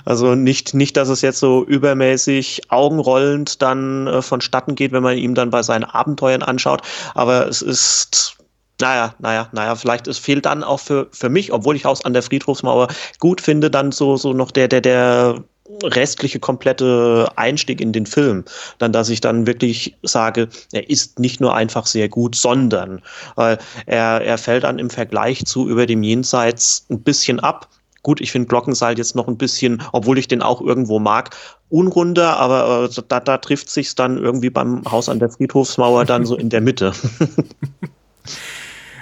Also nicht, nicht, dass es jetzt so übermäßig augenrollend dann äh, vonstatten geht, wenn man ihm dann bei seinen Abenteuern anschaut. Aber es ist, naja, naja, naja, vielleicht es fehlt dann auch für, für mich, obwohl ich Haus an der Friedhofsmauer gut finde, dann so, so noch der, der, der restliche komplette Einstieg in den Film, dann dass ich dann wirklich sage, er ist nicht nur einfach sehr gut, sondern äh, er, er fällt dann im Vergleich zu über dem Jenseits ein bisschen ab. Gut, ich finde Glockenseil jetzt noch ein bisschen, obwohl ich den auch irgendwo mag, unrunder, aber äh, da, da trifft sich's dann irgendwie beim Haus an der Friedhofsmauer dann so in der Mitte.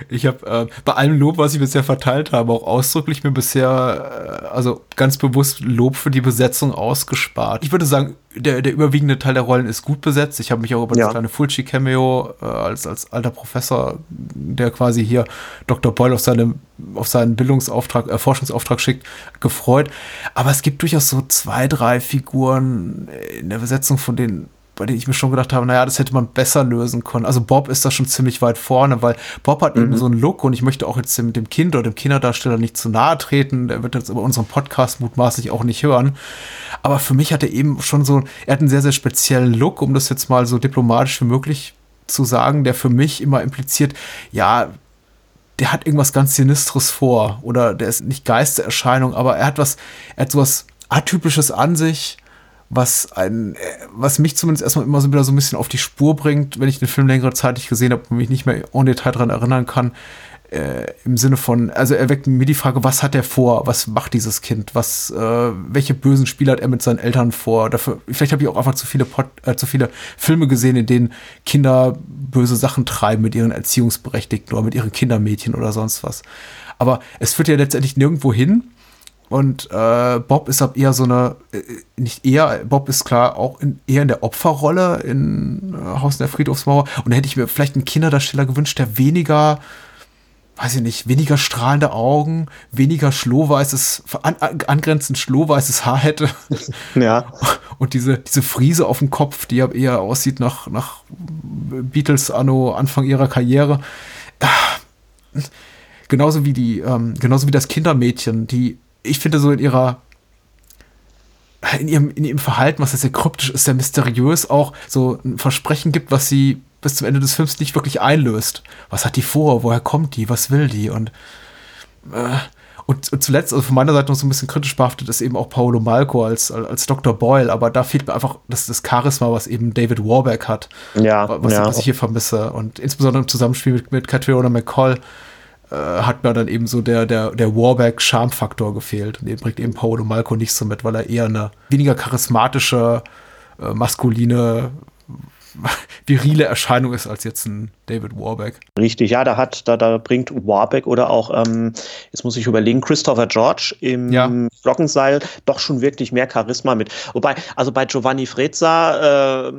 Ich habe äh, bei allem Lob, was ich bisher verteilt habe, auch ausdrücklich mir bisher, äh, also ganz bewusst Lob für die Besetzung ausgespart. Ich würde sagen, der, der überwiegende Teil der Rollen ist gut besetzt. Ich habe mich auch über ja. das kleine Fulci-Cameo äh, als, als alter Professor, der quasi hier Dr. Boyle auf, seine, auf seinen Bildungsauftrag, äh, Forschungsauftrag schickt, gefreut. Aber es gibt durchaus so zwei, drei Figuren in der Besetzung, von denen bei denen ich mir schon gedacht habe, naja, das hätte man besser lösen können. Also Bob ist da schon ziemlich weit vorne, weil Bob hat mhm. eben so einen Look und ich möchte auch jetzt dem, dem Kind oder dem Kinderdarsteller nicht zu nahe treten. Der wird jetzt über unseren Podcast mutmaßlich auch nicht hören. Aber für mich hat er eben schon so, er hat einen sehr, sehr speziellen Look, um das jetzt mal so diplomatisch wie möglich zu sagen, der für mich immer impliziert, ja, der hat irgendwas ganz Sinistres vor oder der ist nicht Geistererscheinung, aber er hat was, er hat sowas Atypisches an sich was ein, was mich zumindest erstmal immer so wieder so ein bisschen auf die Spur bringt, wenn ich den Film längere Zeit nicht gesehen habe und mich nicht mehr en Detail daran erinnern kann. Äh, Im Sinne von, also er weckt mir die Frage, was hat er vor? Was macht dieses Kind? Was, äh, welche bösen Spiele hat er mit seinen Eltern vor? Dafür, vielleicht habe ich auch einfach zu viele, Pod, äh, zu viele Filme gesehen, in denen Kinder böse Sachen treiben mit ihren Erziehungsberechtigten oder mit ihren Kindermädchen oder sonst was. Aber es führt ja letztendlich nirgendwo hin und äh, Bob ist ab eher so eine, äh, nicht eher, Bob ist klar auch in, eher in der Opferrolle in äh, Haus der Friedhofsmauer. Und da hätte ich mir vielleicht einen Kinderdarsteller gewünscht, der weniger, weiß ich nicht, weniger strahlende Augen, weniger schlohweißes, an, angrenzend schlohweißes Haar hätte. Ja. Und diese, diese Friese auf dem Kopf, die ja eher aussieht nach, nach Beatles anno Anfang ihrer Karriere. Genauso wie die, ähm, genauso wie das Kindermädchen, die ich finde so in ihrer in ihrem, in ihrem Verhalten, was sehr kryptisch ist, sehr mysteriös auch so ein Versprechen gibt, was sie bis zum Ende des Films nicht wirklich einlöst. Was hat die vor? Woher kommt die? Was will die? Und, äh, und, und, zuletzt, also von meiner Seite noch so ein bisschen kritisch behaftet, ist eben auch Paolo Malco als, als Dr. Boyle, aber da fehlt mir einfach das, das Charisma, was eben David Warbeck hat. Ja. Was, ja. was ich hier vermisse. Und insbesondere im Zusammenspiel mit, mit Catriona McCall hat mir dann eben so der, der, der Warback-Charmfaktor gefehlt. Und den bringt eben Paolo Malco nicht so mit, weil er eher eine weniger charismatische, äh, maskuline, virile Erscheinung ist als jetzt ein David Warbeck. Richtig, ja, da hat, da, da bringt Warbeck oder auch, ähm, jetzt muss ich überlegen, Christopher George im ja. Glockenseil doch schon wirklich mehr Charisma mit. Wobei, also bei Giovanni Frezza, äh,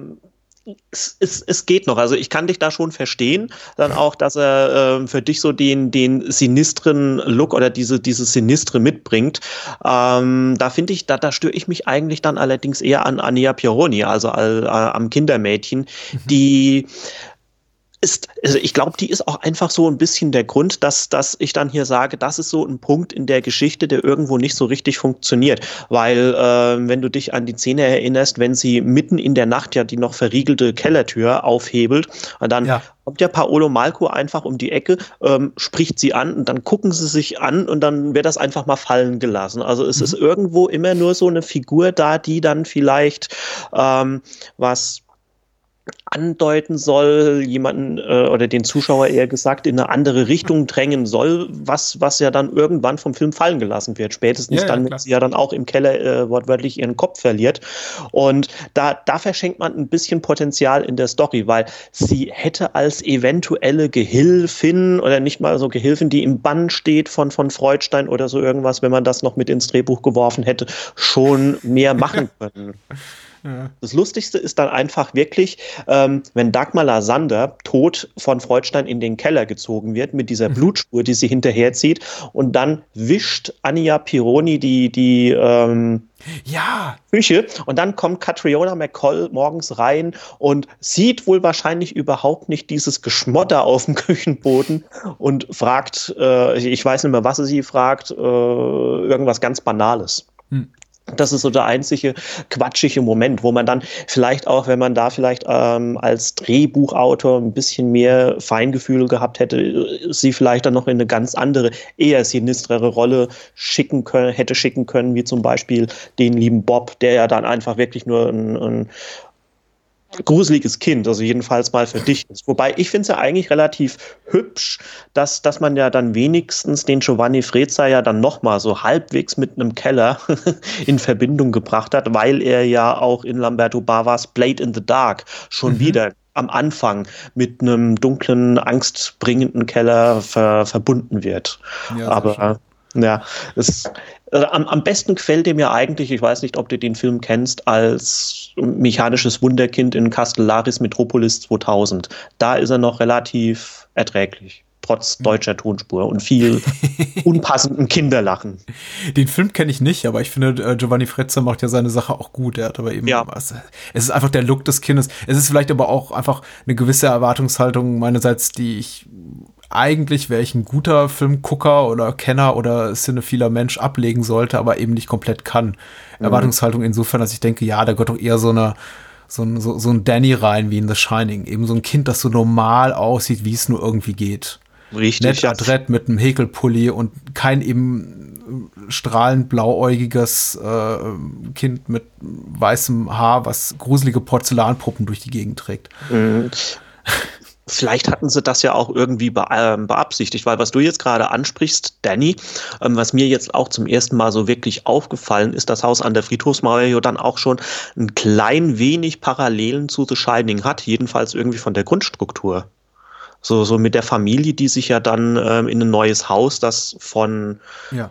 es, es, es geht noch. Also ich kann dich da schon verstehen. Dann auch, dass er äh, für dich so den, den sinistren Look oder diese, diese Sinistre mitbringt. Ähm, da finde ich, da, da störe ich mich eigentlich dann allerdings eher an Ania Pironi, also äh, am Kindermädchen, mhm. die ist, also ich glaube, die ist auch einfach so ein bisschen der Grund, dass, dass ich dann hier sage, das ist so ein Punkt in der Geschichte, der irgendwo nicht so richtig funktioniert. Weil, äh, wenn du dich an die Szene erinnerst, wenn sie mitten in der Nacht ja die noch verriegelte Kellertür aufhebelt, und dann ja. kommt ja Paolo Malco einfach um die Ecke, ähm, spricht sie an und dann gucken sie sich an und dann wird das einfach mal fallen gelassen. Also es mhm. ist irgendwo immer nur so eine Figur da, die dann vielleicht ähm, was andeuten soll, jemanden äh, oder den Zuschauer eher gesagt in eine andere Richtung drängen soll, was, was ja dann irgendwann vom Film fallen gelassen wird. Spätestens ja, dann, wenn sie ja dann auch im Keller äh, wortwörtlich ihren Kopf verliert. Und da, da verschenkt man ein bisschen Potenzial in der Story, weil sie hätte als eventuelle Gehilfin oder nicht mal so Gehilfin, die im Bann steht von, von Freudstein oder so irgendwas, wenn man das noch mit ins Drehbuch geworfen hätte, schon mehr machen können. Das Lustigste ist dann einfach wirklich, ähm, wenn Dagmar Lasander tot von Freudstein in den Keller gezogen wird mit dieser mhm. Blutspur, die sie hinterherzieht und dann wischt Anja Pironi die, die ähm, ja. Küche und dann kommt Catriona McCall morgens rein und sieht wohl wahrscheinlich überhaupt nicht dieses Geschmotter auf dem Küchenboden und fragt, äh, ich weiß nicht mehr, was sie fragt, äh, irgendwas ganz Banales. Hm. Das ist so der einzige quatschige Moment, wo man dann vielleicht auch, wenn man da vielleicht ähm, als Drehbuchautor ein bisschen mehr Feingefühl gehabt hätte, sie vielleicht dann noch in eine ganz andere, eher sinistrere Rolle schicken können, hätte schicken können, wie zum Beispiel den lieben Bob, der ja dann einfach wirklich nur ein, ein gruseliges Kind, also jedenfalls mal für dich ist. Wobei ich finde es ja eigentlich relativ hübsch, dass, dass man ja dann wenigstens den Giovanni Frezza ja dann nochmal so halbwegs mit einem Keller in Verbindung gebracht hat, weil er ja auch in Lamberto Bavas Blade in the Dark schon mhm. wieder am Anfang mit einem dunklen, angstbringenden Keller ver verbunden wird. Ja, Aber ja, es, also am, am besten gefällt ihm ja eigentlich, ich weiß nicht, ob du den Film kennst, als mechanisches Wunderkind in Castellaris Metropolis 2000. Da ist er noch relativ erträglich trotz hm. deutscher Tonspur und viel unpassenden Kinderlachen. Den Film kenne ich nicht, aber ich finde, äh, Giovanni Frezza macht ja seine Sache auch gut. Er hat aber eben, ja. es ist einfach der Look des Kindes. Es ist vielleicht aber auch einfach eine gewisse Erwartungshaltung meinerseits, die ich eigentlich wäre ich ein guter Filmgucker oder Kenner oder cinephiler Mensch ablegen sollte, aber eben nicht komplett kann. Mhm. Erwartungshaltung insofern, dass ich denke, ja, da gehört doch eher so eine so ein, so, so ein Danny rein wie in The Shining. Eben so ein Kind, das so normal aussieht, wie es nur irgendwie geht. Richtig. Nett adrett mit einem Häkelpulli und kein eben strahlend blauäugiges äh, Kind mit weißem Haar, was gruselige Porzellanpuppen durch die Gegend trägt. Mhm. Vielleicht hatten sie das ja auch irgendwie be äh, beabsichtigt, weil was du jetzt gerade ansprichst, Danny, ähm, was mir jetzt auch zum ersten Mal so wirklich aufgefallen ist, das Haus an der Friedhofsmauer ja dann auch schon ein klein wenig Parallelen zu The Shining hat, jedenfalls irgendwie von der Grundstruktur. So, so mit der Familie, die sich ja dann ähm, in ein neues Haus, das von ja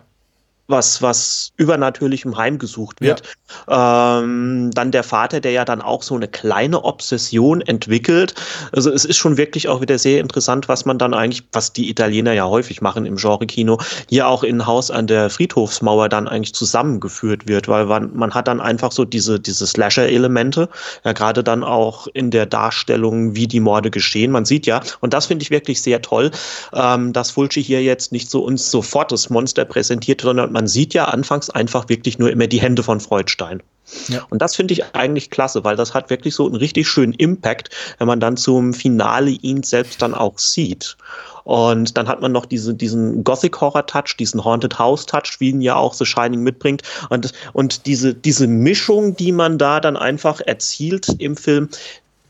was, was übernatürlichem heimgesucht wird. Ja. Ähm, dann der Vater, der ja dann auch so eine kleine Obsession entwickelt. Also es ist schon wirklich auch wieder sehr interessant, was man dann eigentlich, was die Italiener ja häufig machen im Genre-Kino, hier auch in Haus an der Friedhofsmauer dann eigentlich zusammengeführt wird, weil man, man hat dann einfach so diese, diese Slasher-Elemente, ja gerade dann auch in der Darstellung, wie die Morde geschehen. Man sieht ja, und das finde ich wirklich sehr toll, ähm, dass Fulci hier jetzt nicht so uns sofort das Monster präsentiert, sondern man sieht ja anfangs einfach wirklich nur immer die Hände von Freudstein. Ja. Und das finde ich eigentlich klasse, weil das hat wirklich so einen richtig schönen Impact, wenn man dann zum Finale ihn selbst dann auch sieht. Und dann hat man noch diese, diesen Gothic-Horror-Touch, diesen Haunted House-Touch, wie ihn ja auch The Shining mitbringt. Und, und diese, diese Mischung, die man da dann einfach erzielt im Film,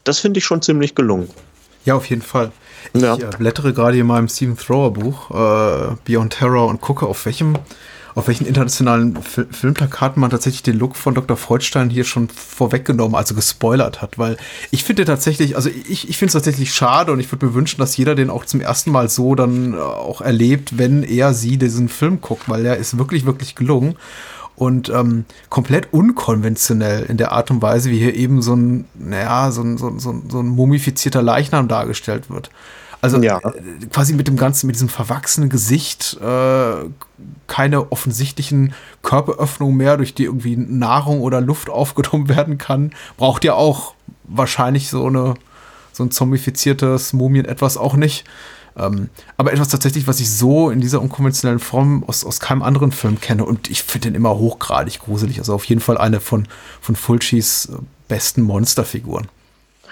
das finde ich schon ziemlich gelungen. Ja, auf jeden Fall. Ich ja. Äh, blättere gerade in meinem Stephen Thrower Buch äh, Beyond Terror und gucke, auf welchem auf welchen internationalen Fil Filmplakaten man tatsächlich den Look von Dr. Freudstein hier schon vorweggenommen, also gespoilert hat, weil ich finde tatsächlich, also ich, ich finde es tatsächlich schade und ich würde mir wünschen, dass jeder den auch zum ersten Mal so dann äh, auch erlebt, wenn er sie diesen Film guckt, weil er ist wirklich, wirklich gelungen. und ähm, komplett unkonventionell in der Art und Weise, wie hier eben so ein, naja, so ein, so ein, so ein, so ein mumifizierter Leichnam dargestellt wird. Also Ja. äh, quasi mit dem ganzen, mit diesem verwachsenen Gesicht, äh, keine offensichtlichen Körperöffnungen mehr, durch die irgendwie Nahrung oder Luft aufgenommen werden kann. Braucht ja auch wahrscheinlich so eine so ein zombifiziertes Mumien etwas auch nicht. Ähm, aber etwas tatsächlich, was ich so in dieser unkonventionellen Form aus, aus keinem anderen Film kenne. Und ich finde den immer hochgradig gruselig. Also auf jeden Fall eine von, von Fulcis äh, besten Monsterfiguren.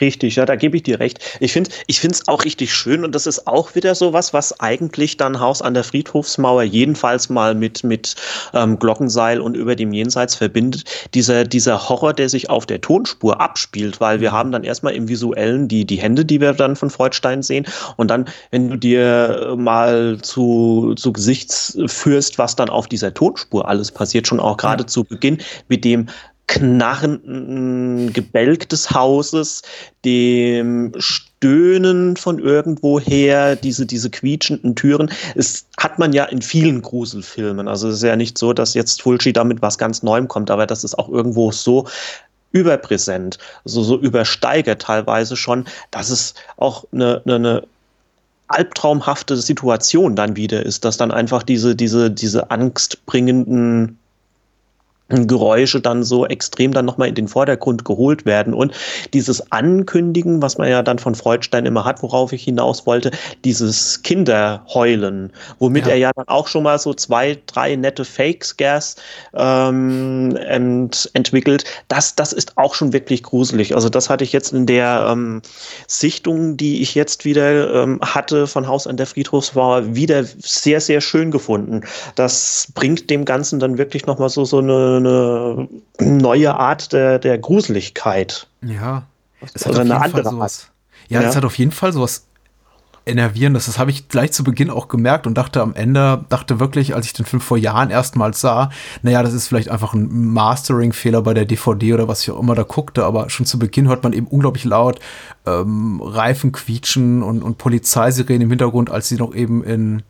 Richtig, ja, da gebe ich dir recht. Ich finde ich finde es auch richtig schön und das ist auch wieder sowas, was eigentlich dann Haus an der Friedhofsmauer jedenfalls mal mit, mit ähm, Glockenseil und über dem Jenseits verbindet. Dieser, dieser Horror, der sich auf der Tonspur abspielt, weil wir haben dann erstmal im Visuellen die, die Hände, die wir dann von Freudstein sehen und dann, wenn du dir mal zu, zu Gesichts führst, was dann auf dieser Tonspur alles passiert, schon auch gerade zu Beginn mit dem knarrenden Gebälk des Hauses, dem Stöhnen von irgendwoher, diese, diese quietschenden Türen. Es hat man ja in vielen Gruselfilmen. Also es ist ja nicht so, dass jetzt Fulci damit was ganz Neuem kommt, aber das ist auch irgendwo so überpräsent, so, so übersteigert teilweise schon, dass es auch eine, eine, eine albtraumhafte Situation dann wieder ist, dass dann einfach diese, diese, diese angstbringenden Geräusche dann so extrem dann nochmal in den Vordergrund geholt werden. Und dieses Ankündigen, was man ja dann von Freudstein immer hat, worauf ich hinaus wollte, dieses Kinderheulen, womit Ja. er ja dann auch schon mal so zwei, drei nette Fake-Scares ähm, ent, entwickelt, das, das ist auch schon wirklich gruselig. Also das hatte ich jetzt in der ähm, Sichtung, die ich jetzt wieder ähm, hatte von Haus an der Friedhofsmauer, wieder sehr, sehr schön gefunden. Das bringt dem Ganzen dann wirklich nochmal so, so eine, eine neue Art der, der Gruseligkeit. Ja. Es Also eine andere sowas. Ja, Ja. es hat auf jeden Fall sowas Enervierendes. Das habe ich gleich zu Beginn auch gemerkt und dachte am Ende, dachte wirklich, als ich den Film vor Jahren erstmals sah, naja, das ist vielleicht einfach ein Mastering-Fehler bei der DVD oder was ich auch immer da guckte, aber schon zu Beginn hört man eben unglaublich laut ähm, Reifen quietschen und, und Polizeisirenen im Hintergrund, als sie noch eben in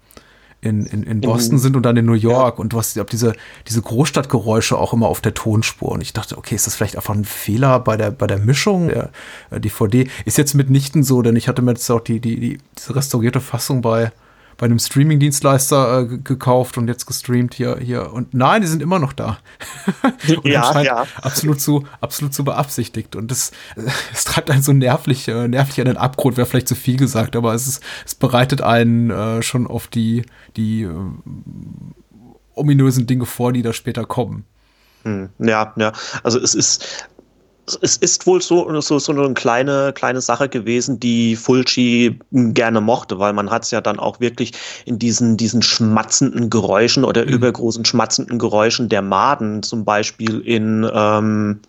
in, in, in Boston sind und dann in New York und du hast ja diese, diese Großstadtgeräusche auch immer auf der Tonspur. Und ich dachte, okay, ist das vielleicht einfach ein Fehler bei der, bei der Mischung der äh, DVD? Ist jetzt mitnichten so, denn ich hatte mir jetzt auch die, die, die, diese restaurierte Fassung bei, bei einem Streaming-Dienstleister äh, ge- gekauft und jetzt gestreamt hier, hier. Und nein, die sind immer noch da. Ja, ja. Absolut zu, absolut zu beabsichtigt. Und das, es treibt einen so nervlich, äh, nervlich an den Abgrund, wäre vielleicht zu viel gesagt, aber es ist, es bereitet einen äh, schon auf die, die äh, ominösen Dinge vor, die da später kommen. Hm, Ja, ja. Also es ist, es ist wohl so, so, so eine kleine, kleine Sache gewesen, die Fulci gerne mochte, weil man hat es ja dann auch wirklich in diesen, diesen schmatzenden Geräuschen oder übergroßen schmatzenden Geräuschen der Maden, zum Beispiel in ähm,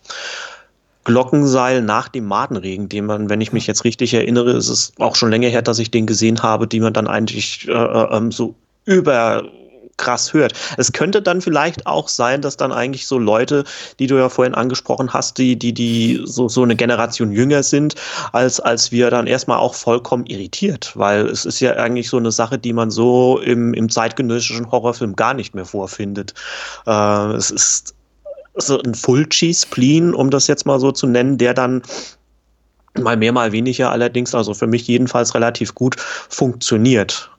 Glockenseil nach dem Madenregen, den man, wenn ich mich jetzt richtig erinnere, ist es auch schon länger her, dass ich den gesehen habe, die man dann eigentlich äh, äh, ähm, so über krass hört. Es könnte dann vielleicht auch sein, dass dann eigentlich so Leute, die du ja vorhin angesprochen hast, die, die, die so, so eine Generation jünger sind, als, als wir dann erstmal auch vollkommen irritiert, weil es ist ja eigentlich so eine Sache, die man so im, im zeitgenössischen Horrorfilm gar nicht mehr vorfindet. Äh, es ist so ein Fulci-Spleen, um das jetzt mal so zu nennen, der dann mal mehr, mal weniger allerdings, also für mich jedenfalls relativ gut funktioniert.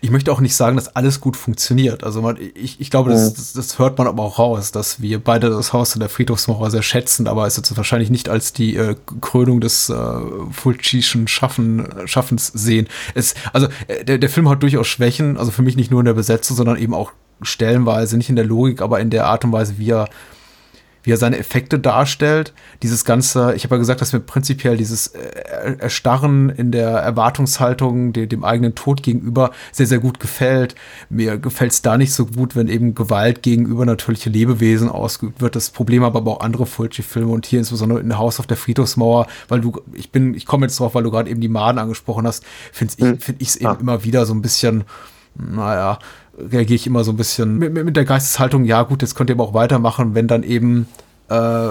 Ich möchte auch nicht sagen, dass alles gut funktioniert. Also man, ich, ich glaube, das, das, das hört man aber auch raus, dass wir beide das Haus in der Friedhofsmauer sehr schätzen, aber es jetzt wahrscheinlich nicht als die äh, Krönung des äh, Fulcischen Schaffen, Schaffens sehen. Es, also äh, der, der Film hat durchaus Schwächen, also für mich nicht nur in der Besetzung, sondern eben auch stellenweise, nicht in der Logik, aber in der Art und Weise, wie er wie er seine Effekte darstellt. Dieses ganze, ich habe ja gesagt, dass mir prinzipiell dieses äh, Erstarren in der Erwartungshaltung de, dem eigenen Tod gegenüber sehr, sehr gut gefällt. Mir gefällt es da nicht so gut, wenn eben Gewalt gegenüber natürliche Lebewesen ausgeübt wird. Das Problem aber auch andere Fulci-Filme und hier insbesondere in Haus auf der Friedhofsmauer, weil du, ich bin, ich komme jetzt drauf, weil du gerade eben die Maden angesprochen hast, finde ich, finde ich es eben Ah. immer wieder so ein bisschen, naja, reagiere ich immer so ein bisschen mit, mit der Geisteshaltung, ja gut, jetzt könnt ihr aber auch weitermachen, wenn dann eben äh,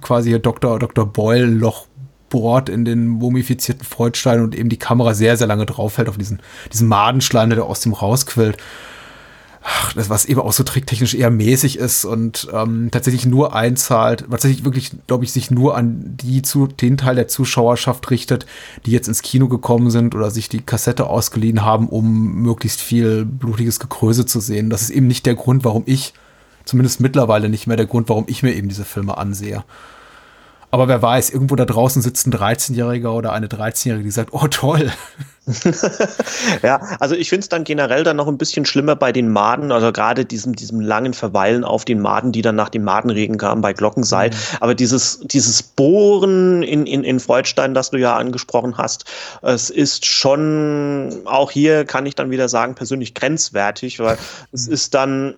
quasi hier Dr. Dr. Boyle Loch bohrt in den mumifizierten Freudstein und eben die Kamera sehr, sehr lange draufhält auf diesen, diesen Madenschleim, der aus dem rausquillt. Ach, das, was eben auch so tricktechnisch eher mäßig ist und ähm, tatsächlich nur einzahlt, tatsächlich wirklich, glaube ich, sich nur an die zu, den Teil der Zuschauerschaft richtet, die jetzt ins Kino gekommen sind oder sich die Kassette ausgeliehen haben, um möglichst viel blutiges Gekröse zu sehen. Das ist eben nicht der Grund, warum ich, zumindest mittlerweile nicht mehr der Grund, warum ich mir eben diese Filme ansehe. Aber wer weiß, irgendwo da draußen sitzt ein 13-Jähriger oder eine 13-Jährige, die sagt, oh toll. ja, also ich finde es dann generell dann noch ein bisschen schlimmer bei den Maden, also gerade diesem, diesem langen Verweilen auf den Maden, die dann nach dem Madenregen kamen bei Glockenseil. Mhm. Aber dieses, dieses Bohren in, in, in Freudstein, das du ja angesprochen hast, es ist schon, auch hier kann ich dann wieder sagen, persönlich grenzwertig, weil mhm. es ist dann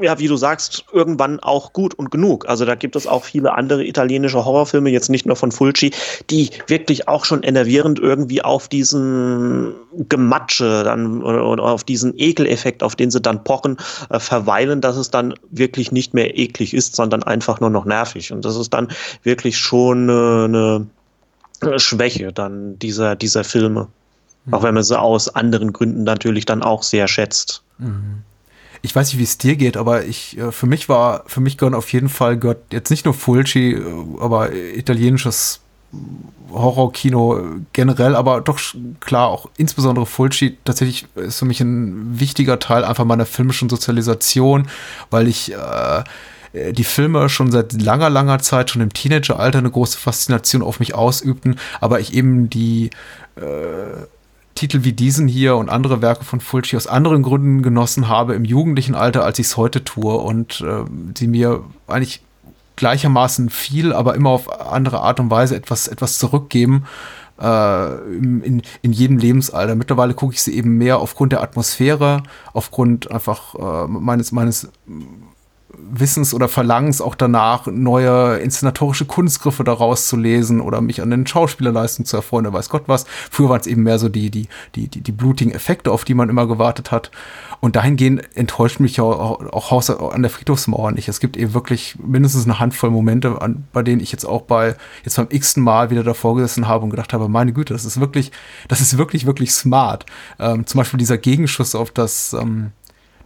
ja, wie du sagst, irgendwann auch gut und genug. Also da gibt es auch viele andere italienische Horrorfilme, jetzt nicht nur von Fulci, die wirklich auch schon enervierend irgendwie auf diesen Gematsche dann oder auf diesen Ekeleffekt, auf den sie dann pochen, äh, verweilen, dass es dann wirklich nicht mehr eklig ist, sondern einfach nur noch nervig. Und das ist dann wirklich schon eine, eine Schwäche dann dieser, dieser Filme. Mhm. Auch wenn man sie aus anderen Gründen natürlich dann auch sehr schätzt. Mhm ich weiß nicht, wie es dir geht, aber ich, äh, für mich war, für mich gehören auf jeden Fall, gehört jetzt nicht nur Fulci, äh, aber italienisches Horrorkino generell, aber doch klar auch insbesondere Fulci tatsächlich ist für mich ein wichtiger Teil einfach meiner filmischen Sozialisation, weil ich äh, die Filme schon seit langer, langer Zeit, schon im Teenageralter eine große Faszination auf mich ausübten, aber ich eben die äh, Titel wie diesen hier und andere Werke von Fulci aus anderen Gründen genossen habe im jugendlichen Alter, als ich es heute tue und äh, sie mir eigentlich gleichermaßen viel, aber immer auf andere Art und Weise etwas, etwas zurückgeben äh, in, in jedem Lebensalter. Mittlerweile gucke ich sie eben mehr aufgrund der Atmosphäre, aufgrund einfach äh, meines, meines Wissens oder Verlangens auch danach, neue inszenatorische Kunstgriffe daraus zu lesen oder mich an den Schauspielerleistungen zu erfreuen, weiß Gott was. Früher waren es eben mehr so die, die, die, die, die blutigen Effekte, auf die man immer gewartet hat. Und dahingehend enttäuscht mich auch, auch Haus an der Friedhofsmauer nicht. Es gibt eben wirklich mindestens eine Handvoll Momente, an, bei denen ich jetzt auch bei, jetzt beim x-ten Mal wieder davor gesessen habe und gedacht habe, meine Güte, das ist wirklich, das ist wirklich, wirklich smart. Ähm, zum Beispiel dieser Gegenschuss auf das, ähm,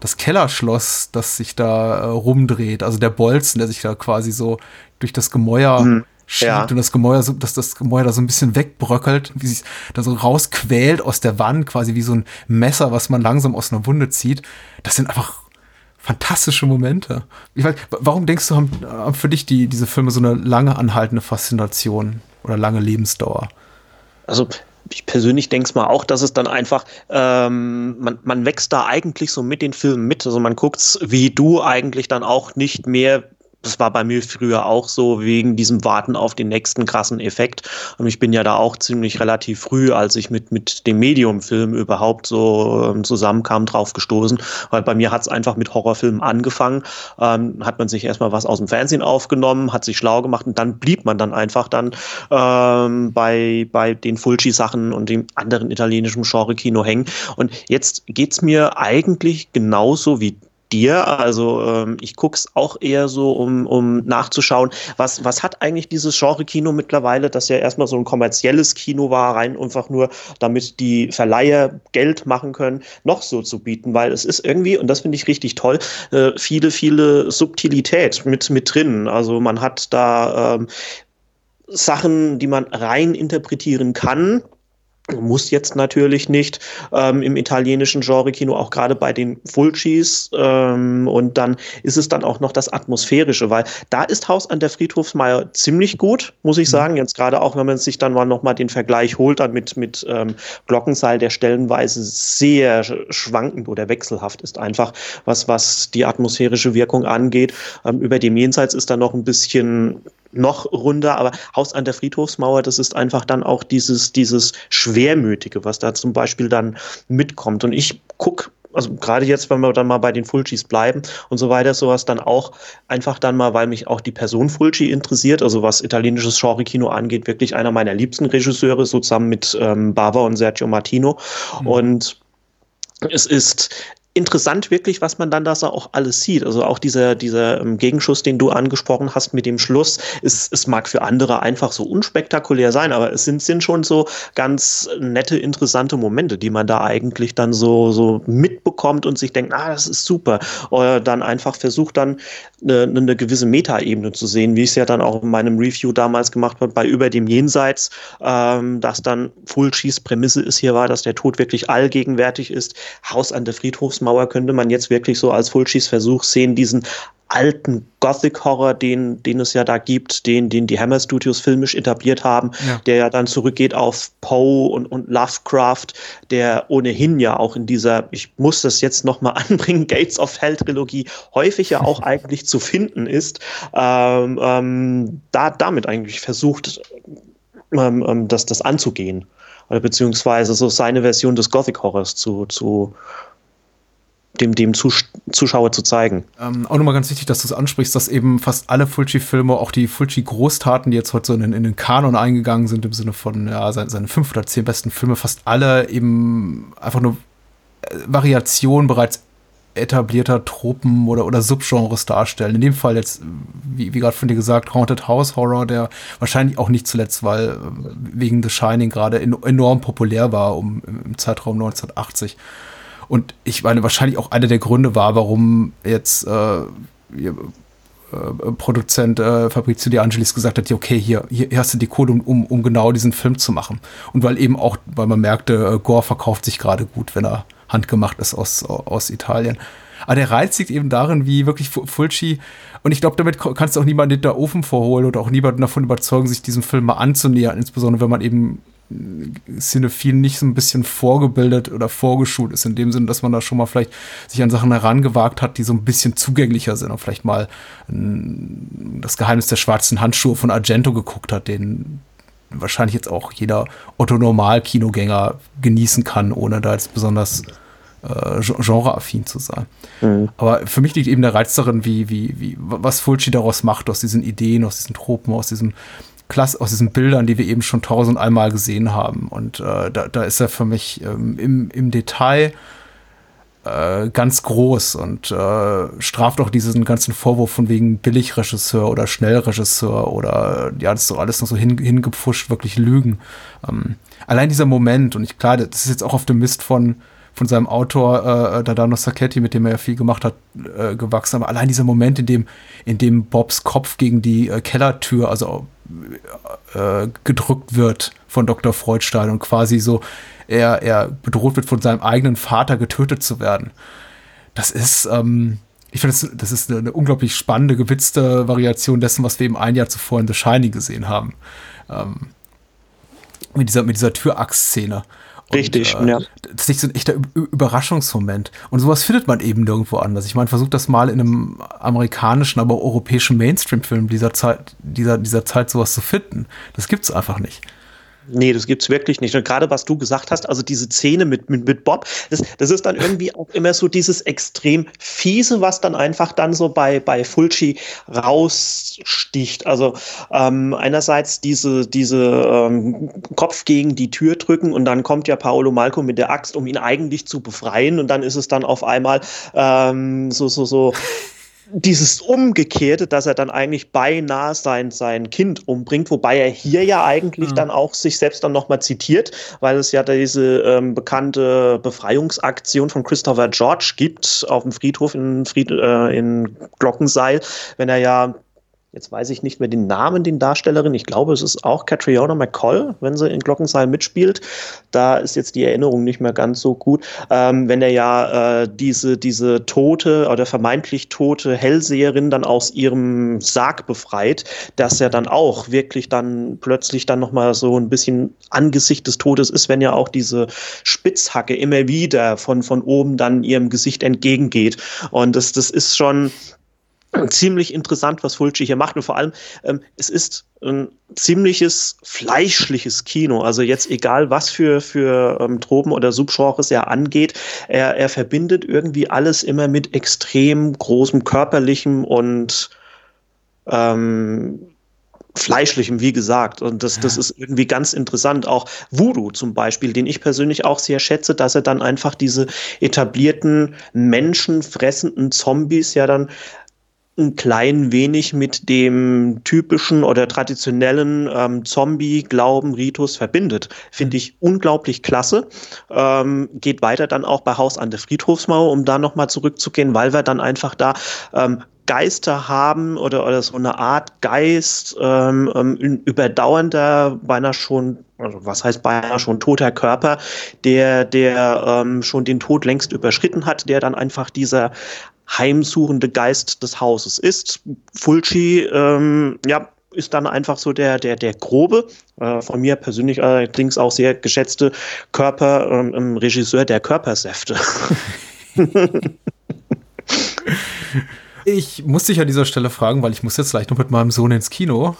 das Kellerschloss, das sich da äh, rumdreht, also der Bolzen, der sich da quasi so durch das Gemäuer mhm. schiebt ja. und das Gemäuer, so, dass das Gemäuer da so ein bisschen wegbröckelt, wie sich da so rausquält aus der Wand, quasi wie so ein Messer, was man langsam aus einer Wunde zieht. Das sind einfach fantastische Momente. Ich weiß, warum denkst du, haben, haben für dich die, diese Filme so eine lange anhaltende Faszination oder lange Lebensdauer? Also ich persönlich denke es mal auch, dass es dann einfach, ähm, man, man wächst da eigentlich so mit den Filmen mit. Also man guckt's wie du eigentlich dann auch nicht mehr das war bei mir früher auch so wegen diesem Warten auf den nächsten krassen Effekt. Und ich bin ja da auch ziemlich relativ früh, als ich mit, mit dem Medium-Film überhaupt so ähm, zusammenkam, drauf gestoßen. Weil bei mir hat es einfach mit Horrorfilmen angefangen. Ähm, hat man sich erstmal was aus dem Fernsehen aufgenommen, hat sich schlau gemacht und dann blieb man dann einfach dann ähm, bei, bei den Fulci-Sachen und dem anderen italienischen Genre-Kino hängen. Und jetzt geht's mir eigentlich genauso wie dir. Also ähm, ich guck's auch eher so, um, um nachzuschauen, was, was hat eigentlich dieses Genre-Kino mittlerweile, das ja erstmal so ein kommerzielles Kino war, rein einfach nur, damit die Verleiher Geld machen können, noch so zu bieten, weil es ist irgendwie, und das finde ich richtig toll, äh, viele, viele Subtilität mit, mit drin. Also man hat da ähm, Sachen, die man rein interpretieren kann, muss jetzt natürlich nicht ähm, im italienischen Genre-Kino, auch gerade bei den Fulcis. Ähm, und dann ist es dann auch noch das Atmosphärische, weil da ist Haus an der Friedhofsmeier ziemlich gut, muss ich mhm. sagen. Jetzt gerade auch, wenn man sich dann mal nochmal den Vergleich holt, dann mit, mit ähm, Glockenseil, der stellenweise sehr schwankend oder wechselhaft ist, einfach was, was die atmosphärische Wirkung angeht. Ähm, über dem Jenseits ist da noch ein bisschen noch runder, aber Haus an der Friedhofsmauer, das ist einfach dann auch dieses, dieses Schwermütige, was da zum Beispiel dann mitkommt. Und ich gucke also gerade jetzt, wenn wir dann mal bei den Fulcis bleiben und so weiter, sowas dann auch einfach dann mal, weil mich auch die Person Fulci interessiert, also was italienisches Genre-Kino angeht, wirklich einer meiner liebsten Regisseure, so zusammen mit ähm, Bava und Sergio Martino. Mhm. Und es ist interessant wirklich, was man dann da auch alles sieht. Also auch dieser, dieser ähm, Gegenschuss, den du angesprochen hast mit dem Schluss, ist, es mag für andere einfach so unspektakulär sein, aber es sind, sind schon so ganz nette, interessante Momente, die man da eigentlich dann so, so mitbekommt bekommt und sich denkt, ah, das ist super. Oder dann einfach versucht dann eine, eine gewisse Metaebene zu sehen, wie ich es ja dann auch in meinem Review damals gemacht habe, bei Über dem Jenseits, ähm, dass dann Fulcis Prämisse ist hier war, dass der Tod wirklich allgegenwärtig ist. Haus an der Friedhofsmauer könnte man jetzt wirklich so als Fulcis Versuch sehen, diesen alten Gothic-Horror, den, den es ja da gibt, den, den die Hammer Studios filmisch etabliert haben, ja. der ja dann zurückgeht auf Poe und, und Lovecraft, der ohnehin ja auch in dieser, ich muss das jetzt nochmal anbringen, Gates of Hell Trilogie häufig ja auch eigentlich zu finden ist, ähm, ähm, da damit eigentlich versucht, ähm, ähm das, das anzugehen. Oder beziehungsweise so seine Version des Gothic-Horrors zu, zu dem, dem Zus Zuschauer zu zeigen. Ähm, auch nochmal ganz wichtig, dass du es ansprichst, dass eben fast alle Fulci-Filme, auch die Fulci-Großtaten, die jetzt heute so in, in, den Kanon eingegangen sind, im Sinne von ja, seine, seine fünf oder zehn besten Filme, fast alle eben einfach nur äh, Variationen bereits etablierter Tropen oder, oder Subgenres darstellen. In dem Fall jetzt, wie, wie gerade von dir gesagt, Haunted House Horror, der wahrscheinlich auch nicht zuletzt, weil äh, wegen The Shining gerade enorm populär war um, im Zeitraum 1980. Und ich meine, wahrscheinlich auch einer der Gründe war, warum jetzt äh, äh, Produzent äh, Fabrizio De Angelis gesagt hat, okay, hier, hier hast du die Kohle, um, um, genau diesen Film zu machen. Und weil eben auch, weil man merkte, äh, Gore verkauft sich gerade gut, wenn er handgemacht ist aus, aus Italien. Aber der Reiz liegt eben darin, wie wirklich Fulci, und ich glaube, damit kannst du auch niemanden in der Ofen vorholen oder auch niemanden davon überzeugen, sich diesem Film mal anzunähern, insbesondere wenn man eben Cinephil nicht so ein bisschen vorgebildet oder vorgeschult ist, in dem Sinne, dass man da schon mal vielleicht sich an Sachen herangewagt hat, die so ein bisschen zugänglicher sind und vielleicht mal das Geheimnis der schwarzen Handschuhe von Argento geguckt hat, den wahrscheinlich jetzt auch jeder Otto-Normal-Kinogänger genießen kann, ohne da jetzt besonders äh, genreaffin zu sein. Mhm. Aber für mich liegt eben der Reiz darin, wie, wie, wie, was Fulci daraus macht, aus diesen Ideen, aus diesen Tropen, aus diesem klasse aus diesen Bildern, die wir eben schon tausend einmal gesehen haben. Und äh, da, da ist er für mich ähm, im, im Detail äh, ganz groß und äh, straft auch diesen ganzen Vorwurf von wegen Billigregisseur oder Schnellregisseur oder ja, das ist so alles noch so hin, hingepfuscht, wirklich Lügen. Ähm, allein dieser Moment, und ich klar, das ist jetzt auch auf dem Mist von von seinem Autor äh, Dadano Sacchetti, mit dem er ja viel gemacht hat, äh, gewachsen. Aber allein dieser Moment, in dem, in dem Bobs Kopf gegen die äh, Kellertür, also äh, gedrückt wird von Dr. Freudstein und quasi so er, er bedroht wird von seinem eigenen Vater getötet zu werden. Das ist, ähm, ich finde, das, das, ist eine, eine, unglaublich spannende, gewitzte Variation dessen, was wir eben ein Jahr zuvor in The Shining gesehen haben. Ähm, mit dieser, mit dieser Türachs-Szene. Richtig, und, äh, ja. Das ist so ein echter Überraschungsmoment. Und sowas findet man eben nirgendwo anders. Ich meine, versucht das mal in einem amerikanischen, aber europäischen Mainstream-Film dieser Zeit, dieser, dieser Zeit sowas zu finden. Das gibt's einfach nicht. Nee, das gibt's wirklich nicht. Und gerade was du gesagt hast, also diese Szene mit, mit, mit Bob, das, das ist dann irgendwie auch immer so dieses extrem fiese, was dann einfach dann so bei, bei Fulci raussticht. Also ähm, einerseits diese, diese ähm, Kopf gegen die Tür drücken und dann kommt ja Paolo Malco mit der Axt, um ihn eigentlich zu befreien und dann ist es dann auf einmal ähm, so, so, so dieses Umgekehrte, dass er dann eigentlich beinahe sein, sein Kind umbringt, wobei er hier ja eigentlich mhm. dann auch sich selbst dann nochmal zitiert, weil es ja diese ähm, bekannte Befreiungsaktion von Christopher George gibt auf dem Friedhof in, Fried, äh, in Glockenseil, wenn er ja Jetzt weiß ich nicht mehr den Namen, den Darstellerin. Ich glaube, es ist auch Catriona McCall, wenn sie in Glockenseil mitspielt. Da ist jetzt die Erinnerung nicht mehr ganz so gut. Ähm, wenn er ja äh, diese, diese tote oder vermeintlich tote Hellseherin dann aus ihrem Sarg befreit, dass er dann auch wirklich dann plötzlich dann nochmal so ein bisschen Angesicht des Todes ist, wenn ja auch diese Spitzhacke immer wieder von, von oben dann ihrem Gesicht entgegengeht. Und das, das ist schon, ziemlich interessant, was Fulci hier macht. Und vor allem, ähm, es ist ein ziemliches fleischliches Kino. Also jetzt egal, was für, für ähm, Tropen oder Subgenres er angeht, er, er verbindet irgendwie alles immer mit extrem großem körperlichem und ähm, fleischlichem, wie gesagt. Und das, das ist irgendwie ganz interessant. Auch Voodoo zum Beispiel, den ich persönlich auch sehr schätze, dass er dann einfach diese etablierten menschenfressenden Zombies ja dann ein klein wenig mit dem typischen oder traditionellen ähm, Zombie-Glauben, Ritus verbindet. Finde ich unglaublich klasse. Ähm, geht weiter dann auch bei Haus an der Friedhofsmauer, um da nochmal zurückzugehen, weil wir dann einfach da ähm, Geister haben oder, oder so eine Art Geist, ähm, ähm, überdauernder, beinahe schon, also was heißt beinahe schon toter Körper, der, der ähm, schon den Tod längst überschritten hat, der dann einfach dieser heimsuchende Geist des Hauses ist. Fulci, ähm, ja, ist dann einfach so der, der, der grobe, äh, von mir persönlich allerdings auch sehr geschätzte Körper, ähm, Regisseur der Körpersäfte. ich muss dich an dieser Stelle fragen, weil ich muss jetzt gleich noch mit meinem Sohn ins Kino.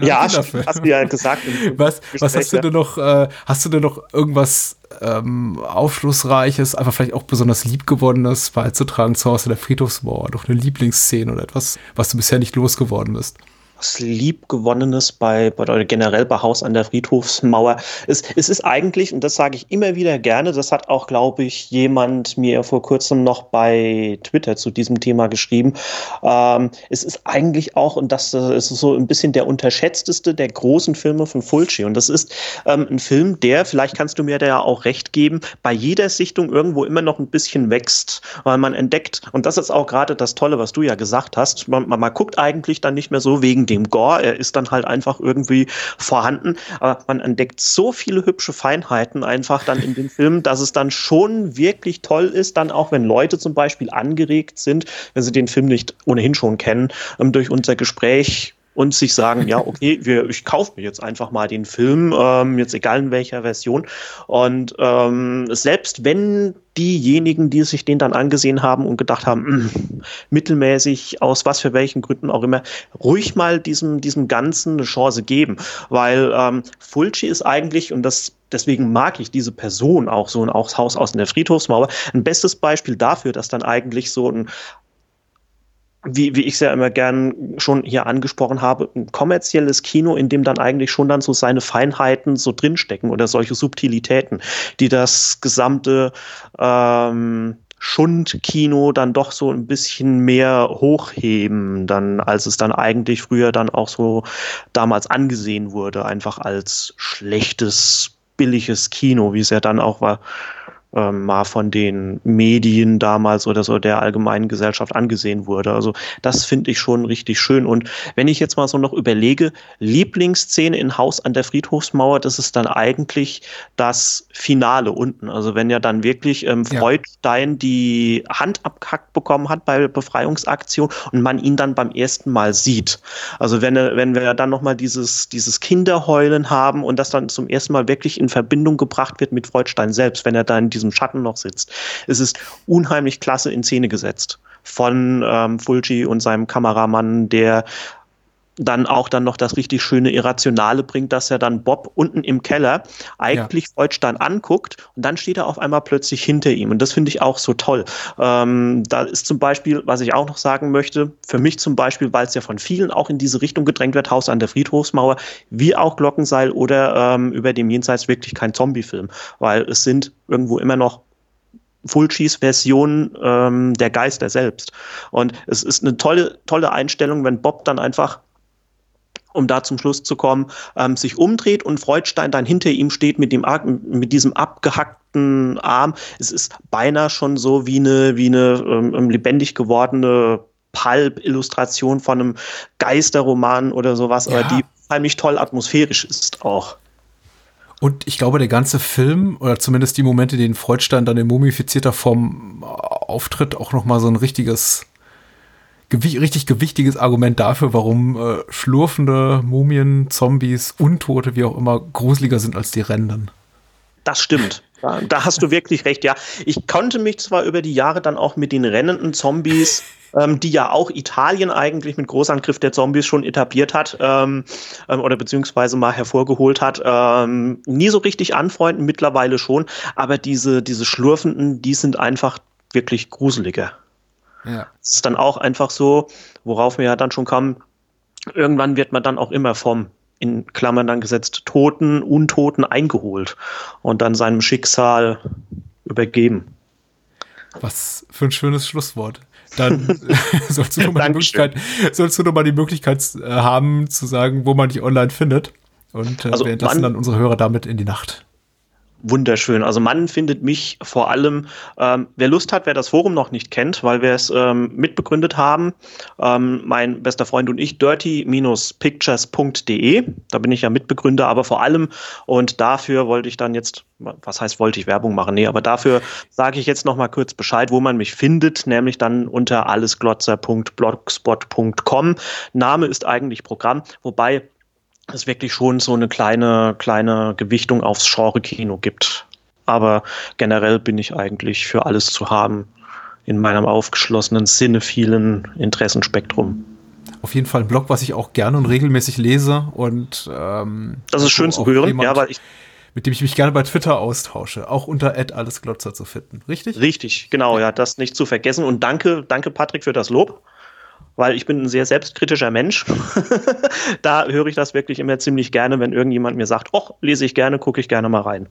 Ja, hast du ja gesagt. Was, was hast du denn noch, äh, hast du denn noch irgendwas ähm, Aufschlussreiches, einfach vielleicht auch besonders liebgewonnenes beizutragen zu Hause der Friedhofsmauer? Doch eine Lieblingsszene oder etwas, was du bisher nicht losgeworden bist? Was Liebgewonnenes bei, oder generell bei Haus an der Friedhofsmauer. Es, es ist eigentlich, und das sage ich immer wieder gerne, das hat auch, glaube ich, jemand mir vor kurzem noch bei Twitter zu diesem Thema geschrieben. Ähm, es ist eigentlich auch, und das ist so ein bisschen der unterschätzteste der großen Filme von Fulci. Und das ist ähm, ein Film, der, vielleicht kannst du mir da ja auch recht geben, bei jeder Sichtung irgendwo immer noch ein bisschen wächst, weil man entdeckt, und das ist auch gerade das Tolle, was du ja gesagt hast, man, man, man guckt eigentlich dann nicht mehr so wegen dem Gore. Er ist dann halt einfach irgendwie vorhanden. Aber man entdeckt so viele hübsche Feinheiten einfach dann in dem Film, dass es dann schon wirklich toll ist, dann auch wenn Leute zum Beispiel angeregt sind, wenn sie den Film nicht ohnehin schon kennen, ähm, durch unser Gespräch und sich sagen, ja, okay, wir, ich kaufe mir jetzt einfach mal den Film, ähm, jetzt egal in welcher Version. Und ähm, selbst wenn diejenigen, die sich den dann angesehen haben und gedacht haben, mh, hm, mittelmäßig, aus was für welchen Gründen auch immer, ruhig mal diesem, diesem Ganzen eine Chance geben. Weil ähm, Fulci ist eigentlich, und das deswegen mag ich diese Person auch so ein Haus aus der Friedhofsmauer. Ein bestes Beispiel dafür, dass dann eigentlich so ein wie, wie ich es ja immer gern schon hier angesprochen habe, ein kommerzielles Kino, in dem dann eigentlich schon dann so seine Feinheiten so drinstecken oder solche Subtilitäten, die das gesamte ähm, Schundkino dann doch so ein bisschen mehr hochheben, dann, als es dann eigentlich früher dann auch so damals angesehen wurde, einfach als schlechtes, billiges Kino, wie es ja dann auch war ähm, mal von den Medien damals oder so der allgemeinen Gesellschaft angesehen wurde. Also das finde ich schon richtig schön. Und wenn ich jetzt mal so noch überlege, Lieblingsszene in Haus an der Friedhofsmauer, das ist dann eigentlich das Finale unten. Also wenn ja dann wirklich ähm, Freudstein ja. die Hand abgehackt bekommen hat bei Befreiungsaktion und man ihn dann beim ersten Mal sieht. Also wenn, wenn wir dann nochmal dieses, dieses Kinderheulen haben und das dann zum ersten Mal wirklich in Verbindung gebracht wird mit Freudstein selbst, wenn er da in diesem Schatten noch sitzt. Es ist unheimlich klasse in Szene gesetzt von ähm, Fulci und seinem Kameramann, der dann auch dann noch das richtig schöne Irrationale bringt, dass er dann Bob unten im Keller eigentlich ja. Freudstein anguckt und dann steht er auf einmal plötzlich hinter ihm. Und das finde ich auch so toll. Ähm, da ist zum Beispiel, was ich auch noch sagen möchte, für mich zum Beispiel, weil es ja von vielen auch in diese Richtung gedrängt wird, Haus an der Friedhofsmauer, wie auch Glockenseil oder ähm, über dem Jenseits wirklich kein Zombie-Film, weil es sind irgendwo immer noch Fulcis Version ähm, der Geister selbst. Und es ist eine tolle, tolle Einstellung, wenn Bob dann einfach um da zum Schluss zu kommen, ähm, sich umdreht und Freudstein dann hinter ihm steht mit, dem, mit diesem abgehackten Arm. Es ist beinahe schon so wie eine, wie eine ähm, ähm, lebendig gewordene Pulp-Illustration von einem Geisterroman oder sowas, ja. aber die heimlich toll atmosphärisch ist auch. Und ich glaube, der ganze Film, oder zumindest die Momente, in denen Freudstein dann in mumifizierter Form auftritt, auch nochmal so ein richtiges gewi richtig gewichtiges Argument dafür, warum äh, schlurfende Mumien, Zombies, Untote, wie auch immer, gruseliger sind als die Rennenden. Das stimmt. Da, da, hast du wirklich recht, ja. Ich konnte mich zwar über die Jahre dann auch mit den rennenden Zombies, ähm, die ja auch Italien eigentlich mit Großangriff der Zombies schon etabliert hat ähm, ähm, oder beziehungsweise mal hervorgeholt hat, ähm, nie so richtig anfreunden, mittlerweile schon. Aber diese, diese Schlurfenden, die sind einfach wirklich gruseliger. Ja. Das ist dann auch einfach so, worauf wir ja dann schon kamen, irgendwann wird man dann auch immer vom in Klammern dann gesetzt Toten, Untoten eingeholt und dann seinem Schicksal übergeben. Was für ein schönes Schlusswort. dann sollst du nochmal die Möglichkeit, sollst du noch mal die Möglichkeit äh, haben, zu sagen, wo man dich online findet. Und äh, Also wir entlassen dann unsere Hörer damit in die Nacht. Wunderschön. Also man findet mich vor allem, ähm, wer Lust hat, wer das Forum noch nicht kennt, weil wir es ähm, mitbegründet haben, ähm, mein bester Freund und ich, dirty-pictures.de, da bin ich ja Mitbegründer, aber vor allem, und dafür wollte ich dann jetzt, was heißt wollte ich Werbung machen? Nee, aber dafür sage ich jetzt noch mal kurz Bescheid, wo man mich findet, nämlich dann unter allesglotzer.blogspot.com. Name ist eigentlich Programm, wobei es wirklich schon so eine kleine, kleine Gewichtung aufs Genre-Kino gibt. Aber generell bin ich eigentlich für alles zu haben in meinem aufgeschlossenen, cinephilen Interessenspektrum. Auf jeden Fall ein Blog, was ich auch gerne und regelmäßig lese und ähm, Das ist schön zu hören, jemand, ja, weil ich mit dem ich mich gerne bei Twitter austausche, auch unter allesglotzer zu finden, richtig? richtig, genau, ja, das nicht zu vergessen. Und danke, danke Patrick für das Lob, weil ich bin ein sehr selbstkritischer Mensch. da höre ich das wirklich immer ziemlich gerne, wenn irgendjemand mir sagt, oh, lese ich gerne, gucke ich gerne mal rein.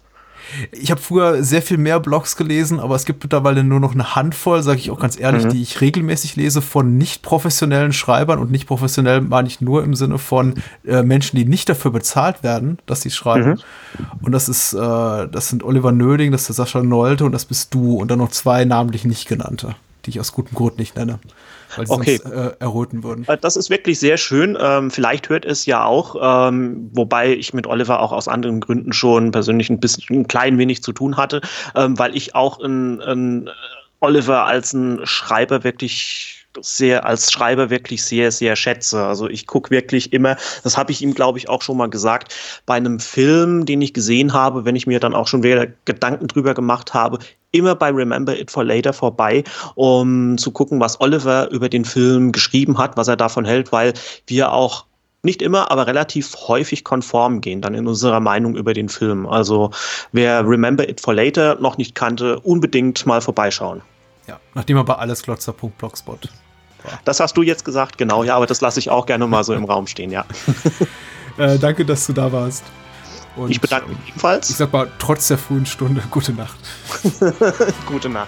Ich habe früher sehr viel mehr Blogs gelesen, aber es gibt mittlerweile nur noch eine Handvoll, sage ich auch ganz ehrlich, Mhm. die ich regelmäßig lese von nicht professionellen Schreibern und nicht professionell meine ich nur im Sinne von äh, Menschen, die nicht dafür bezahlt werden, dass sie schreiben. Mhm. Und das ist, äh, das sind Oliver Nöding, das ist der Sascha Nolte und das bist du und dann noch zwei namentlich nicht genannte, die ich aus gutem Grund nicht nenne, weil sie Okay. sonst äh, erröten würden. Äh, Das ist wirklich sehr schön. Ähm, vielleicht hört es ja auch, ähm, wobei ich mit Oliver auch aus anderen Gründen schon persönlich ein bisschen, ein klein wenig zu tun hatte, ähm, weil ich auch in, in Oliver als ein Schreiber wirklich sehr als Schreiber wirklich sehr sehr schätze. Also ich gucke wirklich immer, das habe ich ihm glaube ich auch schon mal gesagt, bei einem Film, den ich gesehen habe, wenn ich mir dann auch schon wieder Gedanken drüber gemacht habe, immer bei Remember It for Later vorbei, um zu gucken, was Oliver über den Film geschrieben hat, was er davon hält, weil wir auch nicht immer, aber relativ häufig konform gehen dann in unserer Meinung über den Film. Also wer Remember It for Later noch nicht kannte, unbedingt mal vorbeischauen. Ja, nachdem er bei allesglotzer.blogspot Das hast du jetzt gesagt, genau, ja, aber das lasse ich auch gerne mal so im Raum stehen, ja. Äh, danke, dass du da warst. Und, Ich bedanke mich ähm, Ich ebenfalls. sag mal, trotz der frühen Stunde, gute Nacht. Gute Nacht.